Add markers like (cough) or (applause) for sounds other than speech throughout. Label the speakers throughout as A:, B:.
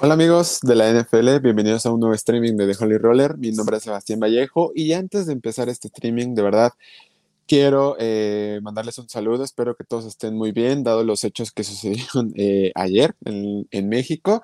A: Hola amigos de la NFL, bienvenidos a un nuevo streaming de The Holy Roller. Mi nombre es Sebastián Vallejo y antes de empezar este streaming, de verdad, quiero eh, mandarles un saludo. Espero que todos estén muy bien, dado los hechos que sucedieron eh, ayer en, en México.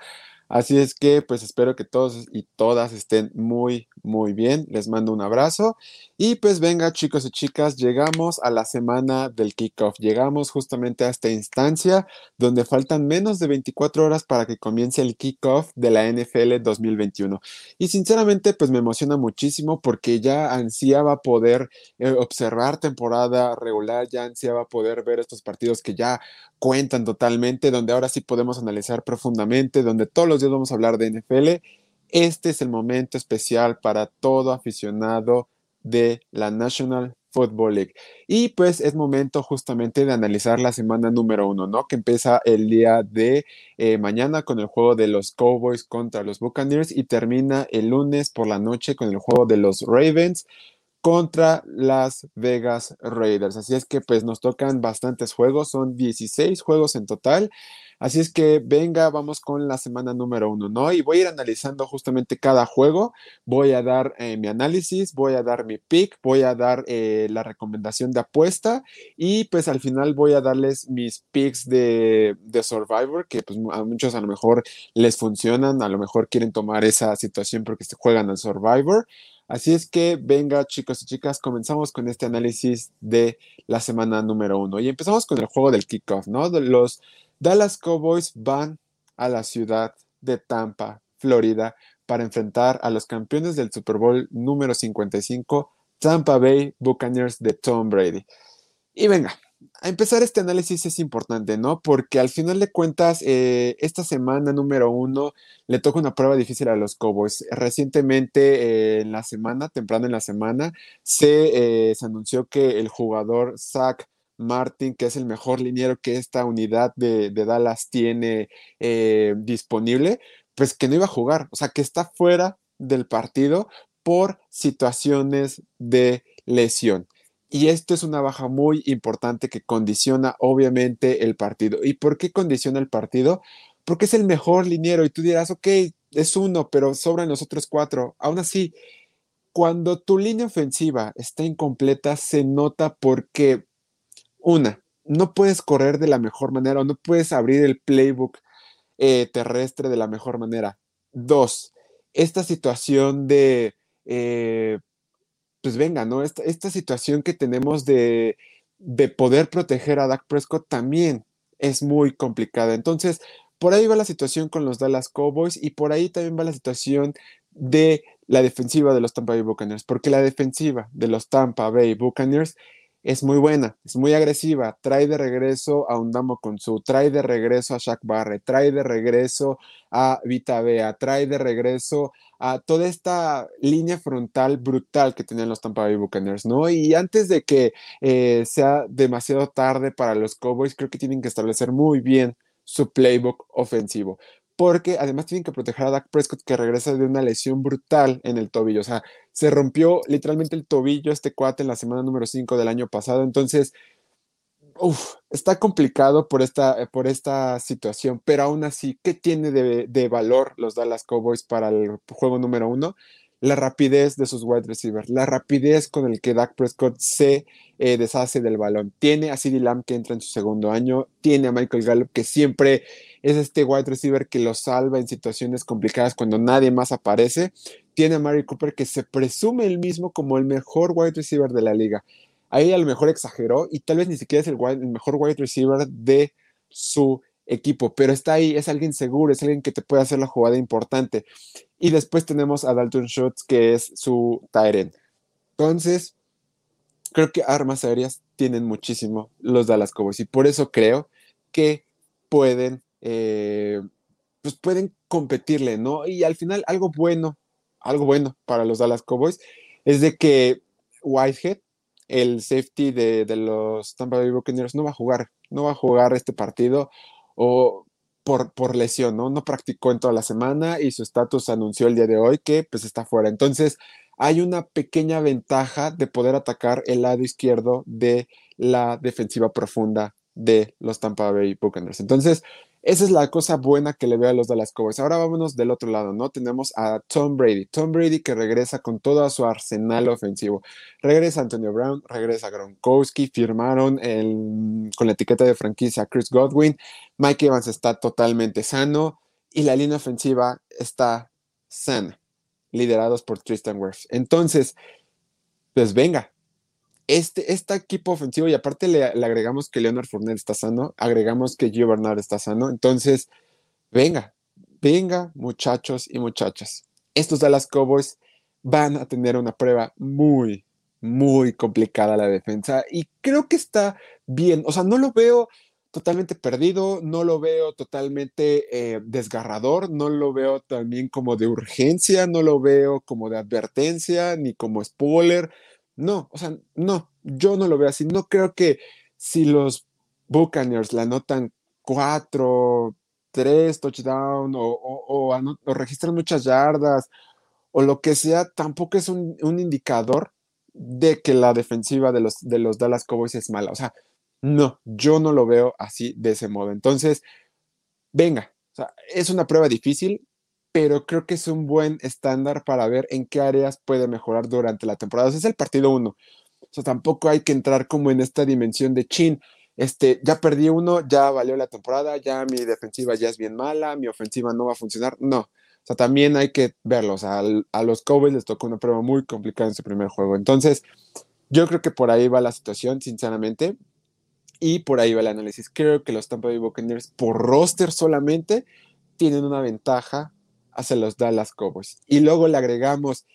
A: Así es que pues espero que todos y todas estén muy, muy bien. Les mando un abrazo. Y pues venga chicos y chicas, llegamos a la semana del kickoff. Llegamos justamente a esta instancia donde faltan menos de 24 horas para que comience el kickoff de la NFL 2021. Y sinceramente pues me emociona muchísimo porque ya ansiaba poder eh, observar temporada regular, ya ansiaba poder ver estos partidos que ya cuentan totalmente, donde ahora sí podemos analizar profundamente, donde todos los días vamos a hablar de NFL. Este es el momento especial para todo aficionado de la National Football League. Y pues es momento justamente de analizar la semana número uno, ¿no? Que empieza el día de eh, mañana con el juego de los Cowboys contra los Buccaneers y termina el lunes por la noche con el juego de los Ravens contra las Vegas Raiders. Así es que pues nos tocan bastantes juegos, son 16 juegos en total. Así es que venga, vamos con la semana número uno, ¿no? Y voy a ir analizando justamente cada juego, voy a dar eh, mi análisis, voy a dar mi pick, voy a dar eh, la recomendación de apuesta y pues al final voy a darles mis picks de, de Survivor, que pues a muchos a lo mejor les funcionan, a lo mejor quieren tomar esa situación porque se juegan al Survivor. Así es que venga chicos y chicas, comenzamos con este análisis de la semana número uno y empezamos con el juego del kickoff, ¿no? Los Dallas Cowboys van a la ciudad de Tampa, Florida, para enfrentar a los campeones del Super Bowl número 55, Tampa Bay Buccaneers de Tom Brady. Y venga, a empezar este análisis es importante, ¿no? Porque al final de cuentas, eh, esta semana número uno le toca una prueba difícil a los Cowboys. Recientemente, eh, en la semana, temprano en la semana, se, eh, se anunció que el jugador Zach Martin, que es el mejor liniero que esta unidad de, de Dallas tiene disponible, pues que no iba a jugar, o sea, que está fuera del partido por situaciones de lesión. Y esto es una baja muy importante que condiciona obviamente el partido. ¿Y por qué condiciona el partido? Porque es el mejor liniero y tú dirás, ok, es uno, pero sobran los otros cuatro. Aún así, cuando tu línea ofensiva está incompleta, se nota porque, una, no puedes correr de la mejor manera o no puedes abrir el playbook eh, terrestre de la mejor manera. Dos, esta situación de... Eh, pues venga, ¿no? Esta, esta situación que tenemos de, de poder proteger a Dak Prescott también es muy complicada. Entonces, por ahí va la situación con los Dallas Cowboys y por ahí también va la situación de la defensiva de los Tampa Bay Buccaneers, porque la defensiva de los Tampa Bay Buccaneers es muy buena, es muy agresiva, trae de regreso a Undamo Konsu, trae de regreso a Shaq Barre, trae de regreso a Vita Bea, trae de regreso a toda esta línea frontal brutal que tenían los Tampa Bay Buccaneers, ¿no? Y antes de que eh, sea demasiado tarde para los Cowboys, creo que tienen que establecer muy bien su playbook ofensivo porque además tienen que proteger a Dak Prescott que regresa de una lesión brutal en el tobillo. O sea, se rompió literalmente el tobillo este cuate en la semana número 5 del año pasado. Entonces, uf, está complicado por esta, por esta situación, pero aún así, ¿qué tiene de, de valor los Dallas Cowboys para el juego número uno? La rapidez de sus wide receivers, la rapidez con el que Dak Prescott se eh, deshace del balón. Tiene a CeeDee Lamb que entra en su segundo año, tiene a Michael Gallup que siempre es este wide receiver que lo salva en situaciones complicadas cuando nadie más aparece. Tiene a Mary Cooper que se presume el mismo como el mejor wide receiver de la liga. Ahí a lo mejor exageró y tal vez ni siquiera es el, el mejor wide receiver de su equipo, pero está ahí, es alguien seguro, es alguien que te puede hacer la jugada importante. Y después tenemos a Dalton Schultz, que es su Tyrant. Entonces, creo que armas aéreas tienen muchísimo los Dallas Cowboys y por eso creo que pueden, eh, pues pueden competirle, ¿no? Y al final algo bueno, algo bueno para los Dallas Cowboys es de que Whitehead, el safety de, de los Tampa Bay Buccaneers, no va a jugar, no va a jugar este partido o por, por lesión, ¿no? No practicó en toda la semana y su estatus anunció el día de hoy que pues está fuera. Entonces, hay una pequeña ventaja de poder atacar el lado izquierdo de la defensiva profunda de los Tampa Bay Buccaneers. Entonces, Esa es la cosa buena que le veo a los Dallas Cowboys. Ahora vámonos del otro lado, ¿no? Tenemos a Tom Brady. Tom Brady que regresa con todo su arsenal ofensivo. Regresa Antonio Brown, regresa Gronkowski, firmaron con la etiqueta de franquicia Chris Godwin. Mike Evans está totalmente sano y la línea ofensiva está sana, liderados por Tristan Wirfs. Entonces, pues venga, este, este equipo ofensivo, y aparte le, agregamos que Leonard Fournette está sano, agregamos que Gio Bernard está sano, entonces, venga, venga, muchachos y muchachas. Estos Dallas Cowboys van a tener una prueba muy, muy complicada la defensa y creo que está bien, o sea, no lo veo totalmente perdido, no lo veo totalmente eh, desgarrador, no lo veo también como de urgencia, no lo veo como de advertencia, ni como spoiler, no, o sea, no, yo no lo veo así. No creo que si los Buccaneers la anotan cuatro, tres touchdowns o, registran muchas yardas o lo que sea, tampoco es un, indicador de que la defensiva de los, de los Dallas Cowboys es mala. O sea, no, yo no lo veo así de ese modo. Entonces, venga, o sea, es una prueba difícil, pero creo que es un buen estándar para ver en qué áreas puede mejorar durante la temporada. es el partido uno. O sea, tampoco hay que entrar como en esta dimensión de chin. Este, ya perdí uno, ya valió la temporada, ya mi defensiva ya es bien mala, mi ofensiva no va a funcionar. No. O sea, también hay que verlo. O sea, a los Cowboys les tocó una prueba muy complicada en su primer juego. Entonces, yo creo que por ahí va la situación, sinceramente. Y por ahí va el análisis. Creo que los Tampa Bay Buccaneers, por roster solamente, tienen una ventaja hacia los Dallas Cowboys. Y luego le agregamos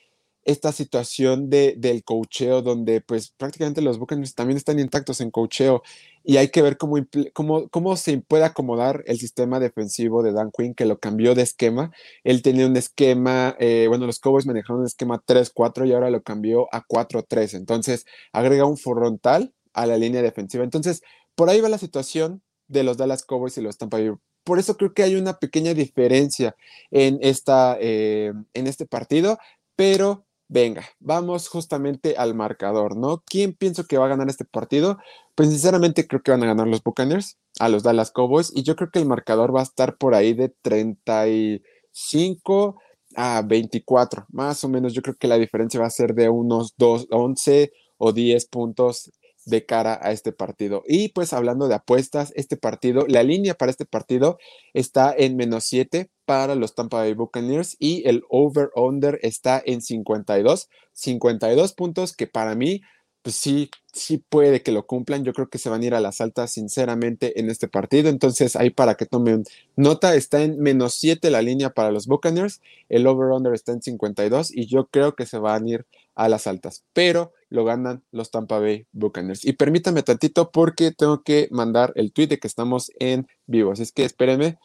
A: esta situación de, del cocheo, donde pues prácticamente los Buccaneers también están intactos en cocheo y hay que ver cómo, cómo, cómo se puede acomodar el sistema defensivo de Dan Quinn, que lo cambió de esquema. Él tenía un esquema, eh, bueno, los Cowboys manejaron un esquema 3-4 y ahora lo cambió a 4-3. Entonces, agrega un frontal a la línea defensiva. Entonces, por ahí va la situación de los Dallas Cowboys y los Tampa Bay por eso creo que hay una pequeña diferencia en, esta, eh, en este partido, pero venga, vamos justamente al marcador, ¿no? ¿Quién pienso que va a ganar este partido? Pues sinceramente creo que van a ganar los Buccaneers a los Dallas Cowboys y yo creo que el marcador va a estar por ahí de 35 a 24, más o menos yo creo que la diferencia va a ser de unos 2, 11 o 10 puntos de cara a este partido. Y pues hablando de apuestas, este partido, la línea para este partido está en menos 7 para los Tampa Bay Buccaneers y el over-under está en 52, 52 puntos que para mí, pues sí, sí puede que lo cumplan. Yo creo que se van a ir a las altas, sinceramente, en este partido. Entonces, ahí para que tomen nota, está en menos 7 la línea para los Buccaneers, el over-under está en 52 y yo creo que se van a ir a las altas, pero lo ganan los Tampa Bay Buccaneers. Y permítame tantito porque tengo que mandar el tweet de que estamos en vivo, así es que espérenme.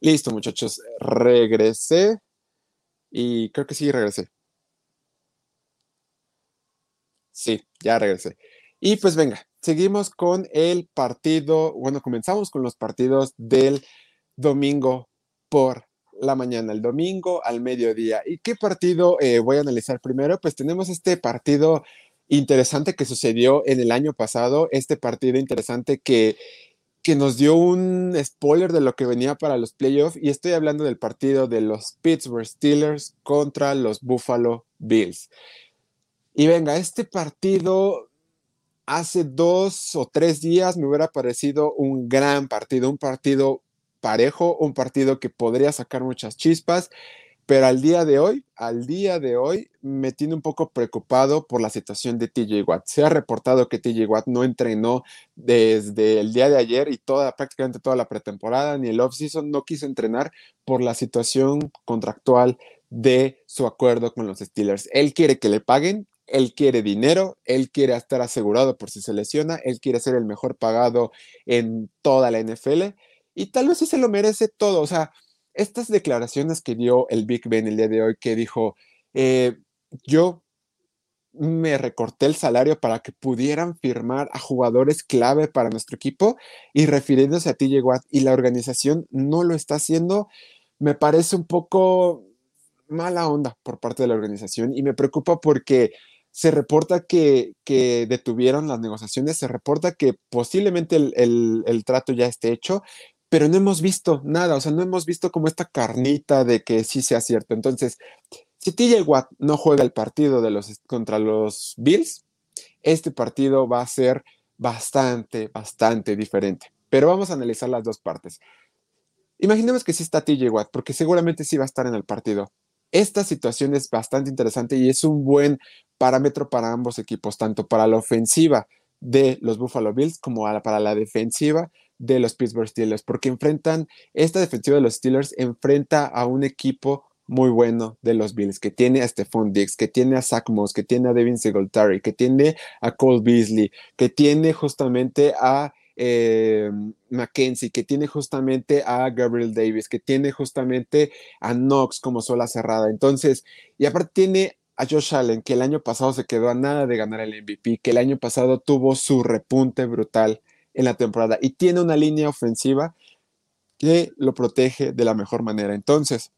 A: Listo, muchachos, regresé y creo que sí regresé. Sí, ya regresé. Y pues venga, seguimos con el partido, bueno, comenzamos con los partidos del domingo por la mañana, el domingo al mediodía. ¿Y qué partido eh, voy a analizar primero? Pues tenemos este partido interesante que sucedió en el año pasado, este partido interesante que, que nos dio un spoiler de lo que venía para los playoffs y estoy hablando del partido de los Pittsburgh Steelers contra los Buffalo Bills. Y venga, este partido hace dos o tres días me hubiera parecido un gran partido, un partido parejo, un partido que podría sacar muchas chispas, pero al día de hoy, al día de hoy, me tiene un poco preocupado por la situación de TJ Watt. Se ha reportado que TJ Watt no entrenó desde el día de ayer y toda, prácticamente toda la pretemporada, ni el offseason, no quiso entrenar por la situación contractual de su acuerdo con los Steelers. Él quiere que le paguen, él quiere dinero, él quiere estar asegurado por si se lesiona, él quiere ser el mejor pagado en toda la NFL y tal vez sí se lo merece todo. O sea, estas declaraciones que dio el Big Ben el día de hoy, que dijo, eh, yo me recorté el salario para que pudieran firmar a jugadores clave para nuestro equipo y refiriéndose a TJ Watt y la organización no lo está haciendo, me parece un poco mala onda por parte de la organización y me preocupa porque se reporta que, detuvieron las negociaciones, se reporta que posiblemente el, trato ya esté hecho, pero no hemos visto nada, o sea, no hemos visto como esta carnita de que sí sea cierto. Entonces, si TJ Watt no juega el partido de los, contra los Bills, este partido va a ser bastante, bastante diferente. Pero vamos a analizar las dos partes. Imaginemos que sí está TJ Watt, porque seguramente sí va a estar en el partido. Esta situación es bastante interesante y es un buen parámetro para ambos equipos, tanto para la ofensiva de los Buffalo Bills como para la defensiva de los Pittsburgh Steelers, porque enfrentan, esta defensiva de los Steelers enfrenta a un equipo muy bueno de los Bills, que tiene a Stephon Diggs, que tiene a Zach Moss, que tiene a Devin Singletary, que tiene a Cole Beasley, que tiene justamente a eh, Mackenzie, que tiene justamente a Gabriel Davis, que tiene justamente a Knox como sola cerrada. Entonces, y aparte tiene a Josh Allen, que el año pasado se quedó a nada de ganar el MVP, que el año pasado tuvo su repunte brutal en la temporada y tiene una línea ofensiva que lo protege de la mejor manera. Entonces,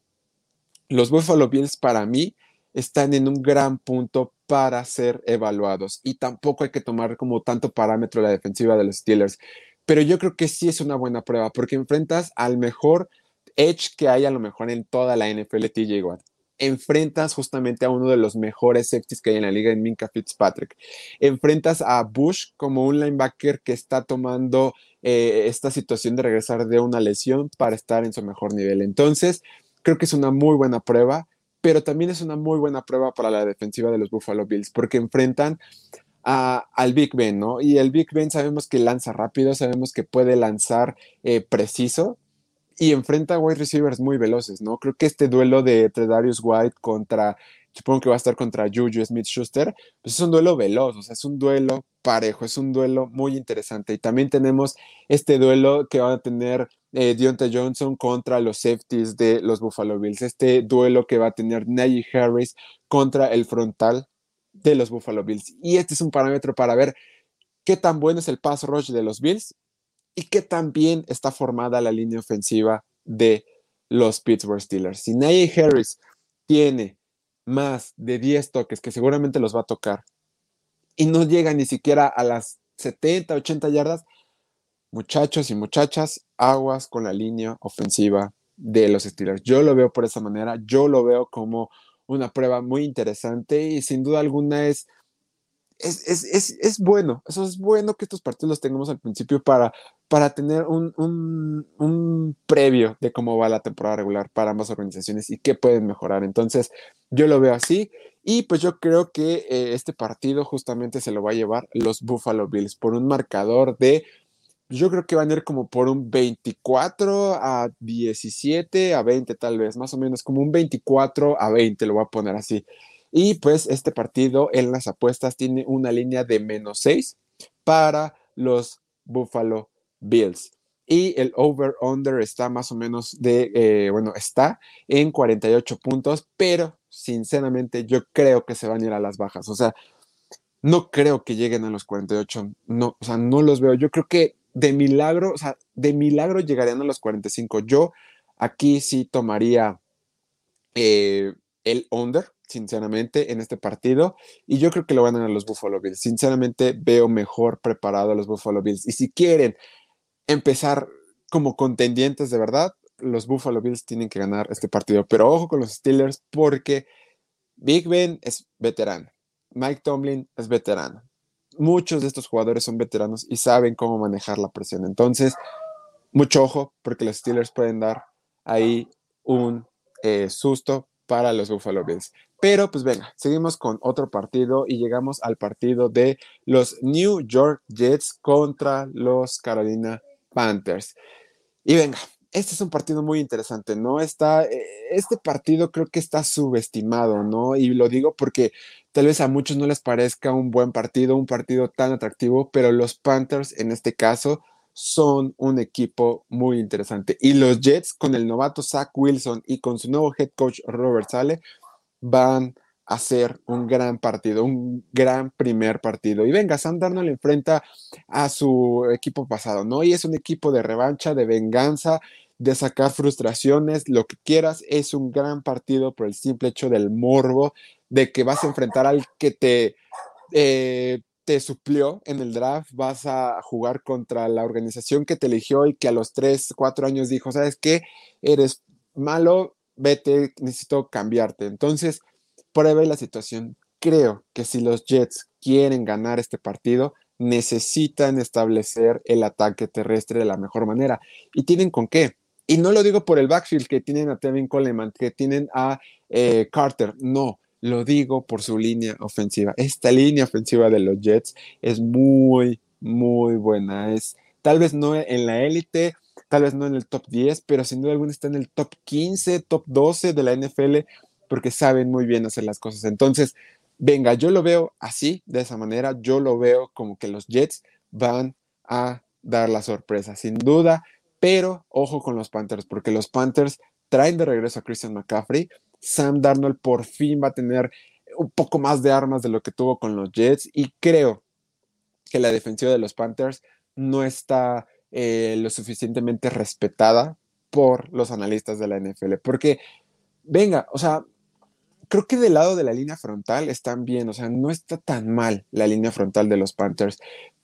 A: los Buffalo Bills para mí están en un gran punto para ser evaluados y tampoco hay que tomar como tanto parámetro la defensiva de los Steelers, pero yo creo que sí es una buena prueba porque enfrentas al mejor edge que hay a lo mejor en toda la NFL, TJ Watt. Enfrentas justamente a uno de los mejores safeties que hay en la liga, en Minka Fitzpatrick. Enfrentas a Bush como un linebacker que está tomando eh, esta situación de regresar de una lesión para estar en su mejor nivel. Entonces, creo que es una muy buena prueba pero también es una muy buena prueba para la defensiva de los Buffalo Bills, porque enfrentan al Big Ben, ¿no? Y el Big Ben sabemos que lanza rápido, sabemos que puede lanzar eh, preciso y enfrenta a wide receivers muy veloces, ¿no? Creo que este duelo de Tredarius White contra, supongo que va a estar contra Juju Smith Schuster, pues es un duelo veloz, o sea, es un duelo parejo, es un duelo muy interesante. Y también tenemos este duelo que van a tener eh, Deontay Johnson contra los safeties de los Buffalo Bills. Este duelo que va a tener Najee Harris contra el frontal de los Buffalo Bills. Y este es un parámetro para ver qué tan bueno es el pass rush de los Bills y qué tan bien está formada la línea ofensiva de los Pittsburgh Steelers. Si Najee Harris tiene más de 10 toques, que seguramente los va a tocar, y no llega ni siquiera a las 70, 80 yardas, muchachos y muchachas, aguas con la línea ofensiva de los Steelers. Yo lo veo por esa manera, yo lo veo como una prueba muy interesante y sin duda alguna es, es, bueno, eso es bueno que estos partidos los tengamos al principio para, para tener un, un, previo de cómo va la temporada regular para ambas organizaciones y qué pueden mejorar. Entonces, yo lo veo así y pues yo creo que eh, este partido justamente se lo va a llevar los Buffalo Bills por un marcador de yo creo que van a ir como por un 24 a 17 a 20 tal vez, más o menos como un 24 a 20, lo voy a poner así. Y pues este partido en las apuestas tiene una línea de menos 6 para los Buffalo Bills. Y el over-under está más o menos de, eh, bueno, está en 48 puntos, pero sinceramente yo creo que se van a ir a las bajas. O sea, no creo que lleguen a los 48. No, o sea, no los veo. Yo creo que de milagro, o sea, de milagro llegarían a los 45. Yo aquí sí tomaría eh, el under, sinceramente, en este partido. Y yo creo que lo van a los Buffalo Bills. Sinceramente, veo mejor preparado a los Buffalo Bills. Y si quieren empezar como contendientes de verdad, los Buffalo Bills tienen que ganar este partido. Pero ojo con los Steelers porque Big Ben es veterano. Mike Tomlin es veterano muchos de estos jugadores son veteranos y saben cómo manejar la presión. Entonces, mucho ojo, porque los Steelers pueden dar ahí un eh, susto para los Buffalo Bills. Pero pues venga, seguimos con otro partido y llegamos al partido de los New York Jets contra los Carolina Panthers. Y venga, este es un partido muy interesante, ¿no? Está, eh, este partido creo que está subestimado, ¿no? Y lo digo porque tal vez a muchos no les parezca un buen partido, un partido tan atractivo, pero los Panthers en este caso son un equipo muy interesante. Y los Jets con el novato Zach Wilson y con su nuevo head coach Robert Sale van a ser un gran partido, un gran primer partido. Y venga, Sam Darnold enfrenta a su equipo pasado, ¿no? Y es un equipo de revancha, de venganza, de sacar frustraciones, lo que quieras. Es un gran partido por el simple hecho del morbo de que vas a enfrentar al que te, eh, te suplió en el draft, vas a jugar contra la organización que te eligió y que a los 3, 4 años dijo, ¿sabes qué? Eres malo, vete, necesito cambiarte. Entonces, por ahí la situación. Creo que si los Jets quieren ganar este partido, necesitan establecer el ataque terrestre de la mejor manera. ¿Y tienen con qué? Y no lo digo por el backfield que tienen a Tevin Coleman, que tienen a eh, Carter, no, lo digo por su línea ofensiva. Esta línea ofensiva de los Jets es muy, muy buena. Es tal vez no en la élite, tal vez no en el top 10, pero sin duda alguna está en el top 15, top 12 de la NFL, porque saben muy bien hacer las cosas. Entonces, venga, yo lo veo así, de esa manera, yo lo veo como que los Jets van a dar la sorpresa, sin duda, pero ojo con los Panthers, porque los Panthers traen de regreso a Christian McCaffrey, Sam Darnold por fin va a tener un poco más de armas de lo que tuvo con los Jets y creo que la defensiva de los Panthers no está eh, lo suficientemente respetada por los analistas de la NFL, porque venga, o sea, creo que del lado de la línea frontal están bien, o sea, no está tan mal la línea frontal de los Panthers,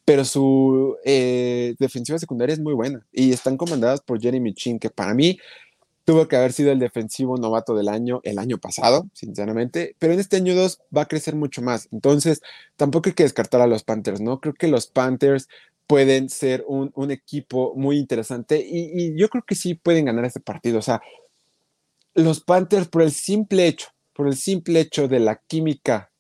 A: pero su eh, defensiva secundaria es muy buena y están comandadas por Jeremy Chin, que para mí tuvo que haber sido el defensivo novato del año el año pasado, sinceramente, pero en este año 2 va a crecer mucho más. Entonces, tampoco hay que descartar a los Panthers, ¿no? Creo que los Panthers pueden ser un, equipo muy interesante y, y, yo creo que sí pueden ganar este partido. O sea, los Panthers por el simple hecho por el simple hecho de la química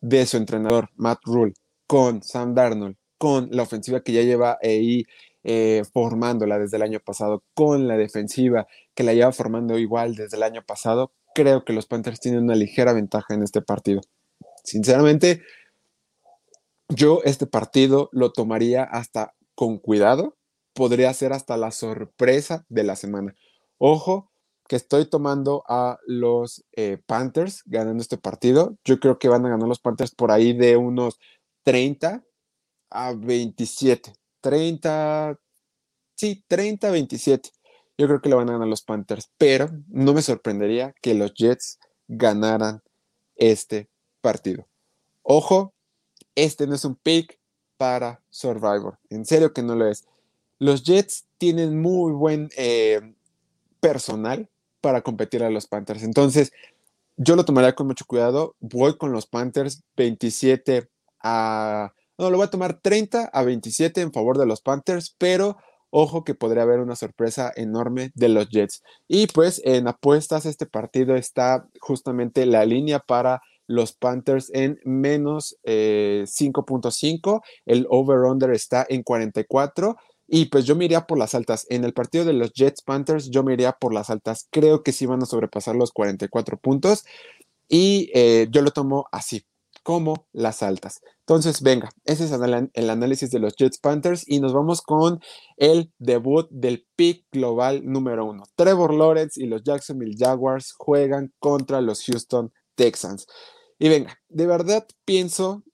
A: de su entrenador, Matt Rule, con Sam Darnold, con la ofensiva que ya lleva ahí eh, formándola desde el año pasado, con la defensiva que la lleva formando igual desde el año pasado, creo que los Panthers tienen una ligera ventaja en este partido. Sinceramente, yo este partido lo tomaría hasta con cuidado, podría ser hasta la sorpresa de la semana. Ojo, que estoy tomando a los eh, Panthers ganando este partido. Yo creo que van a ganar los Panthers por ahí de unos 30 a 27. 30, sí, 30 a 27. Yo creo que le van a ganar los Panthers, pero no me sorprendería que los Jets ganaran este partido. Ojo, este no es un pick para Survivor. En serio que no lo es. Los Jets tienen muy buen eh, personal para competir a los Panthers. Entonces, yo lo tomaría con mucho cuidado. Voy con los Panthers 27 a... No, lo voy a tomar 30 a 27 en favor de los Panthers, pero ojo que podría haber una sorpresa enorme de los Jets. Y pues en apuestas este partido está justamente la línea para los Panthers en menos 5.5. Eh, El over-under está en 44. Y pues yo me iría por las altas. En el partido de los Jets Panthers, yo me iría por las altas. Creo que sí van a sobrepasar los 44 puntos. Y eh, yo lo tomo así, como las altas. Entonces, venga, ese es el análisis de los Jets Panthers. Y nos vamos con el debut del pick global número uno. Trevor Lawrence y los Jacksonville Jaguars juegan contra los Houston Texans. Y venga, de verdad pienso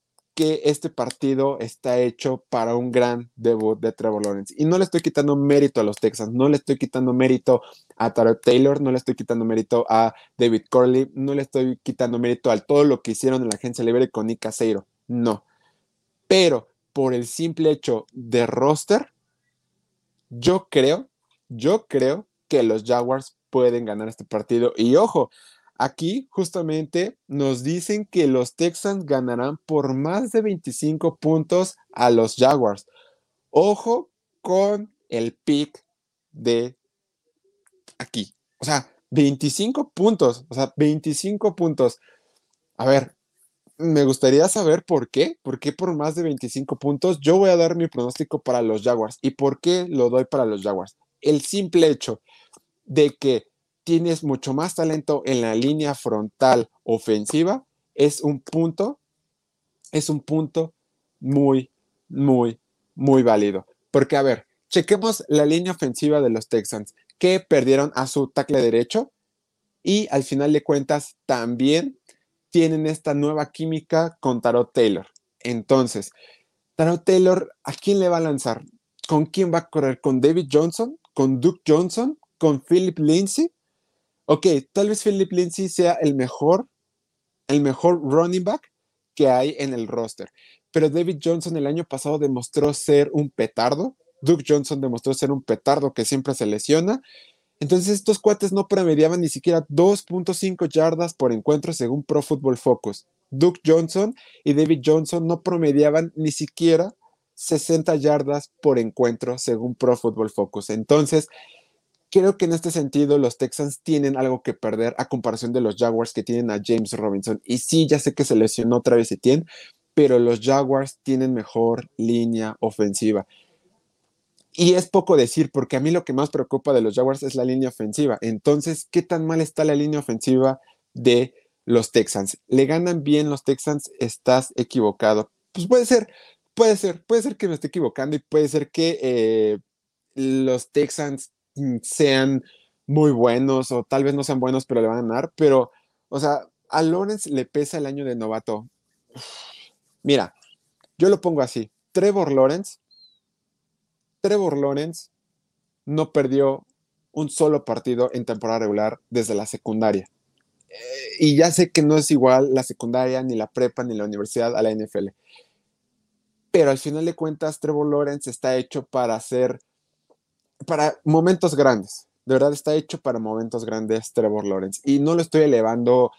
A: que este partido está hecho para un gran debut de Trevor Lawrence. Y no le estoy quitando mérito a los Texans, no le estoy quitando mérito a Tarot Taylor, no le estoy quitando mérito a David Corley, no le estoy quitando mérito a todo lo que hicieron en la agencia libre con Nick Caseiro. No. Pero por el simple hecho de roster, yo creo, yo creo que los Jaguars pueden ganar este partido. Y ojo, Aquí justamente nos dicen que los Texans ganarán por más de 25 puntos a los Jaguars. Ojo con el pick de aquí. O sea, 25 puntos. O sea, 25 puntos. A ver, me gustaría saber por qué. ¿Por qué por más de 25 puntos? Yo voy a dar mi pronóstico para los Jaguars. ¿Y por qué lo doy para los Jaguars? El simple hecho de que tienes mucho más talento en la línea frontal ofensiva, es un punto, es un punto muy, muy, muy válido. Porque, a ver, chequemos la línea ofensiva de los Texans, que perdieron a su tackle derecho y al final de cuentas también tienen esta nueva química con Tarot Taylor. Entonces, Tarot Taylor, ¿a quién le va a lanzar? ¿Con quién va a correr? ¿Con David Johnson? ¿Con Duke Johnson? ¿Con Philip Lindsay? Ok, tal vez Philip Lindsay sea el mejor el mejor running back que hay en el roster. Pero David Johnson el año pasado demostró ser un petardo. Duke Johnson demostró ser un petardo que siempre se lesiona. Entonces estos cuates no promediaban ni siquiera 2.5 yardas por encuentro según Pro Football Focus. Duke Johnson y David Johnson no promediaban ni siquiera 60 yardas por encuentro según Pro Football Focus. Entonces, creo que en este sentido los Texans tienen algo que perder a comparación de los Jaguars que tienen a James Robinson. Y sí, ya sé que se lesionó otra vez Etienne, pero los Jaguars tienen mejor línea ofensiva. Y es poco decir, porque a mí lo que más preocupa de los Jaguars es la línea ofensiva. Entonces, ¿qué tan mal está la línea ofensiva de los Texans? ¿Le ganan bien los Texans? Estás equivocado. Pues puede ser, puede ser, puede ser que me esté equivocando y puede ser que eh, los Texans sean muy buenos o tal vez no sean buenos, pero le van a ganar. Pero, o sea, a Lawrence le pesa el año de novato. Mira, yo lo pongo así. Trevor Lawrence Trevor Lawrence no perdió un solo partido en temporada regular desde la secundaria. Eh, y ya sé que no es igual la secundaria, ni la prepa, ni la universidad a la NFL. Pero al final de cuentas, Trevor Lawrence está hecho para hacer, para momentos grandes. De verdad está hecho para momentos grandes Trevor Lawrence. Y no lo estoy elevando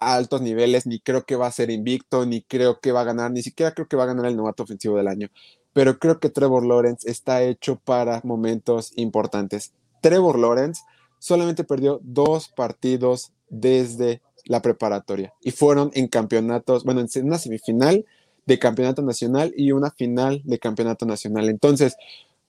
A: a altos niveles, ni creo que va a ser invicto, ni creo que va a ganar, ni siquiera creo que va a ganar el novato ofensivo del año pero creo que Trevor Lawrence está hecho para momentos importantes. Trevor Lawrence solamente perdió dos partidos desde la preparatoria y fueron en campeonatos, bueno, en una semifinal de campeonato nacional y una final de campeonato nacional. Entonces,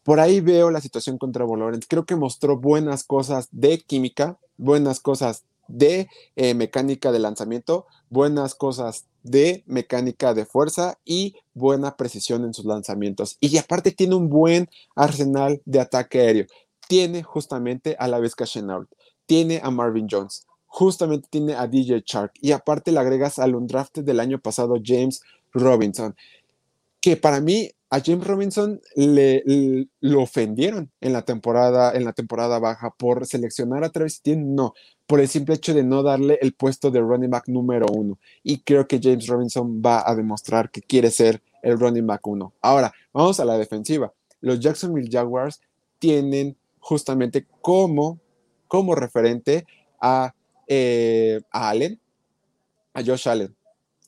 A: por ahí veo la situación con Trevor Lawrence. Creo que mostró buenas cosas de química, buenas cosas de eh, mecánica de lanzamiento, buenas cosas de mecánica de fuerza y buena precisión en sus lanzamientos. Y aparte tiene un buen arsenal de ataque aéreo. Tiene justamente a la vez Chenault, tiene a Marvin Jones, justamente tiene a DJ Shark y aparte le agregas al undrafted del año pasado James Robinson, que para mí a James Robinson le, lo ofendieron en la temporada en la temporada baja por seleccionar a Travis Etienne, no, por el simple hecho de no darle el puesto de running back número uno. Y creo que James Robinson va a demostrar que quiere ser el running back uno. Ahora, vamos a la defensiva. Los Jacksonville Jaguars tienen justamente como, como referente a, eh, a Allen, a Josh Allen,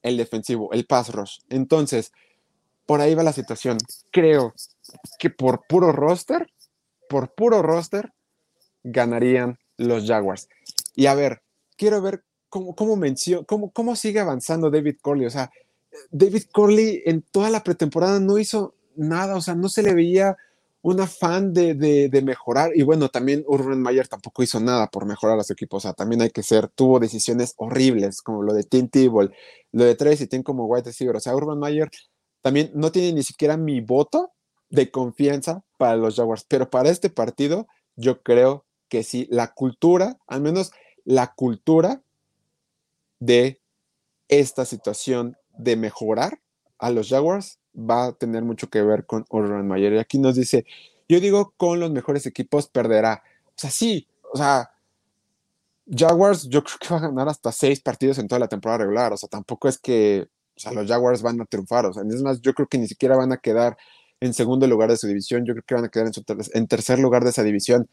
A: el defensivo, el pass rush. Entonces, por ahí va la situación. Creo que por puro roster, por puro roster, ganarían los Jaguars. Y a ver, quiero ver cómo, cómo, cómo, cómo sigue avanzando David Corley. O sea, David Corley en toda la pretemporada no hizo nada, o sea, no se le veía un afán de, de, mejorar. Y bueno, también Urban Mayer tampoco hizo nada por mejorar a su equipo. O sea, también hay que ser, tuvo decisiones horribles, como lo de Tim Tebow, lo de Tracy Tim como White Receiver. O sea, Urban Mayer también no tiene ni siquiera mi voto de confianza para los Jaguars. Pero para este partido, yo creo que sí, la cultura, al menos la cultura de esta situación de mejorar a los Jaguars va a tener mucho que ver con Urban Mayer. Y aquí nos dice, yo digo, con los mejores equipos perderá. O sea, sí, o sea, Jaguars yo creo que va a ganar hasta seis partidos en toda la temporada regular. O sea, tampoco es que o sea, los Jaguars van a triunfar. O sea, es más, yo creo que ni siquiera van a quedar en segundo lugar de su división. Yo creo que van a quedar en, tercer lugar de esa división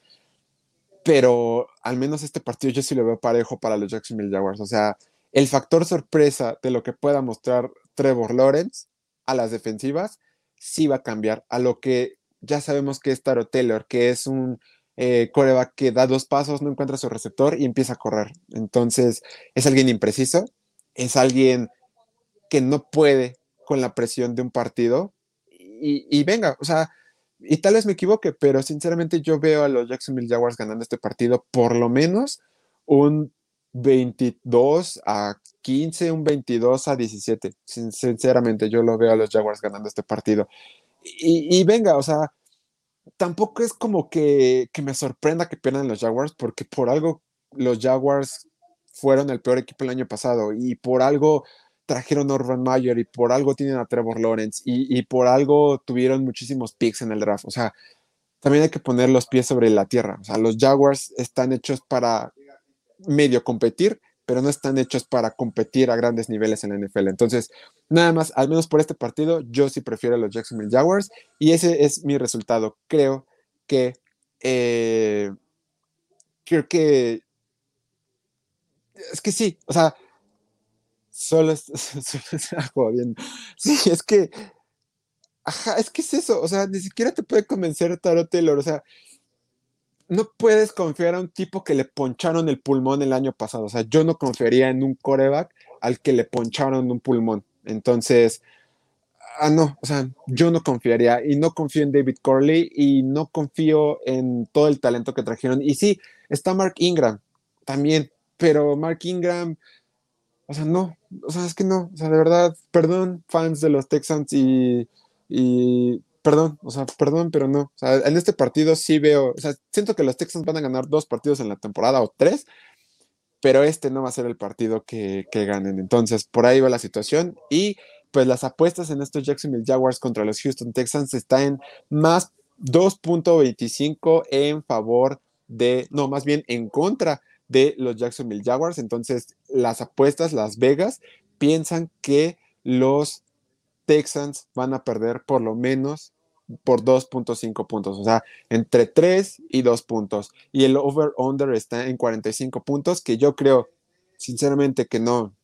A: pero al menos este partido yo sí lo veo parejo para los Jacksonville Jaguars. O sea, el factor sorpresa de lo que pueda mostrar Trevor Lawrence a las defensivas sí va a cambiar a lo que ya sabemos que es Taro Taylor, que es un eh, que da dos pasos, no encuentra su receptor y empieza a correr. Entonces, es alguien impreciso, es alguien que no puede con la presión de un partido. Y, venga, o sea, y tal vez me equivoque, pero sinceramente yo veo a los Jacksonville Jaguars ganando este partido por lo menos un 22 a 15, un 22 a 17. Sinceramente, yo lo veo a los Jaguars ganando este partido. Y, venga, o sea, tampoco es como que, que, me sorprenda que pierdan los Jaguars, porque por algo los Jaguars fueron el peor equipo el año pasado y por algo trajeron a Urban Mayer y por algo tienen a Trevor Lawrence y, por algo tuvieron muchísimos picks en el draft. O sea, también hay que poner los pies sobre la tierra. O sea, los Jaguars están hechos para medio competir pero no están hechos para competir a grandes niveles en la NFL. Entonces, nada más, al menos por este partido, yo sí prefiero a los Jacksonville Jaguars y ese es mi resultado. Creo que, eh, creo que, es que sí, o sea, solo, es, (laughs) jodiendo. (laughs) Sí, es que, ajá, es que es eso, o sea, ni siquiera te puede convencer Taro Taylor, o sea, no puedes confiar a un tipo que le poncharon el pulmón el año pasado. O sea, yo no confiaría en un coreback al que le poncharon un pulmón. Entonces, ah, no, o sea, yo no confiaría y no confío en David Corley y no confío en todo el talento que trajeron. Y sí, está Mark Ingram también, pero Mark Ingram, o sea, no, o sea, es que no, o sea, de verdad, perdón, fans de los Texans y, y perdón, o sea, perdón, pero no. O sea, en este partido sí veo, o sea, siento que los Texans van a ganar dos partidos en la temporada o tres, pero este no va a ser el partido que, ganen. Entonces, por ahí va la situación. Y pues las apuestas en estos Jacksonville Jaguars contra los Houston Texans están en más 2.25 en favor de, no, más bien en contra de los Jacksonville Jaguars. Entonces, las apuestas, Las Vegas, piensan que los Texans van a perder por lo menos por 2.5 puntos, o sea, entre 3 y 2 puntos. Y el over-under está en 45 puntos, que yo creo, sinceramente, que no,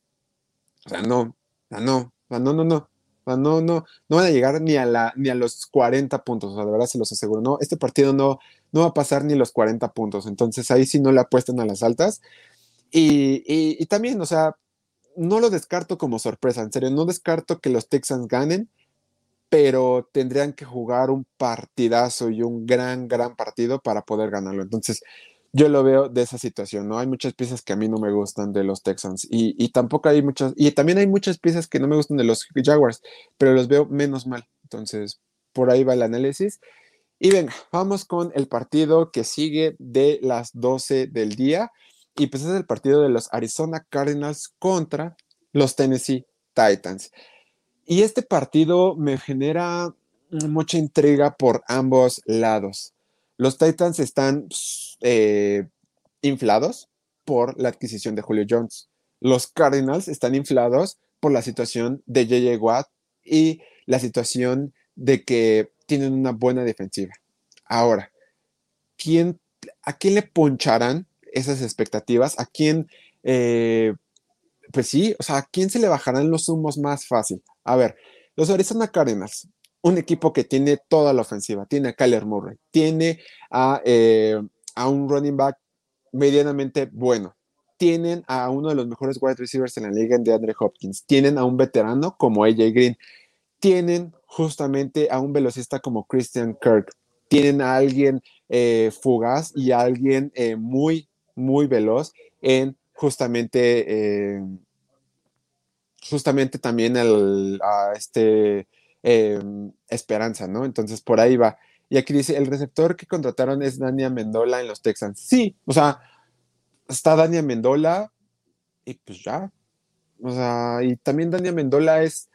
A: o sea, no, no, no, no, no, no, no, no van a llegar ni a, la, ni a los 40 puntos, o sea, de verdad se los aseguro, no, este partido no, no va a pasar ni los 40 puntos, entonces ahí sí no le apuestan a las altas. Y, y también, o sea, no lo descarto como sorpresa, en serio, no descarto que los Texans ganen, pero tendrían que jugar un partidazo y un gran, gran partido para poder ganarlo. Entonces, yo lo veo de esa situación, ¿no? Hay muchas piezas que a mí no me gustan de los Texans y, tampoco hay muchas, y también hay muchas piezas que no me gustan de los Jaguars, pero los veo menos mal. Entonces, por ahí va el análisis. Y venga, vamos con el partido que sigue de las 12 del día. Y pues es el partido de los Arizona Cardinals contra los Tennessee Titans. Y este partido me genera mucha intriga por ambos lados. Los Titans están eh, inflados por la adquisición de Julio Jones. Los Cardinals están inflados por la situación de JJ Watt y la situación de que tienen una buena defensiva. Ahora, ¿quién, ¿a quién le poncharán esas expectativas? ¿A quién, eh, pues sí, o sea, ¿a quién se le bajarán los humos más fácil? A ver, los Arizona Cardinals, un equipo que tiene toda la ofensiva, tiene a Kyler Murray, tiene a, eh, a un running back medianamente bueno, tienen a uno de los mejores wide receivers en la liga de Andre Hopkins, tienen a un veterano como AJ Green, tienen justamente a un velocista como Christian Kirk, tienen a alguien eh, fugaz y a alguien eh, muy, muy veloz en justamente justamente también el, a este em, Esperanza, ¿no? Entonces por ahí va. Y aquí dice, el receptor que contrataron es Dania Mendola en los Texans. Sí, o sea, está Dania Mendola y pues ya. O sea, y también Dania Mendola es,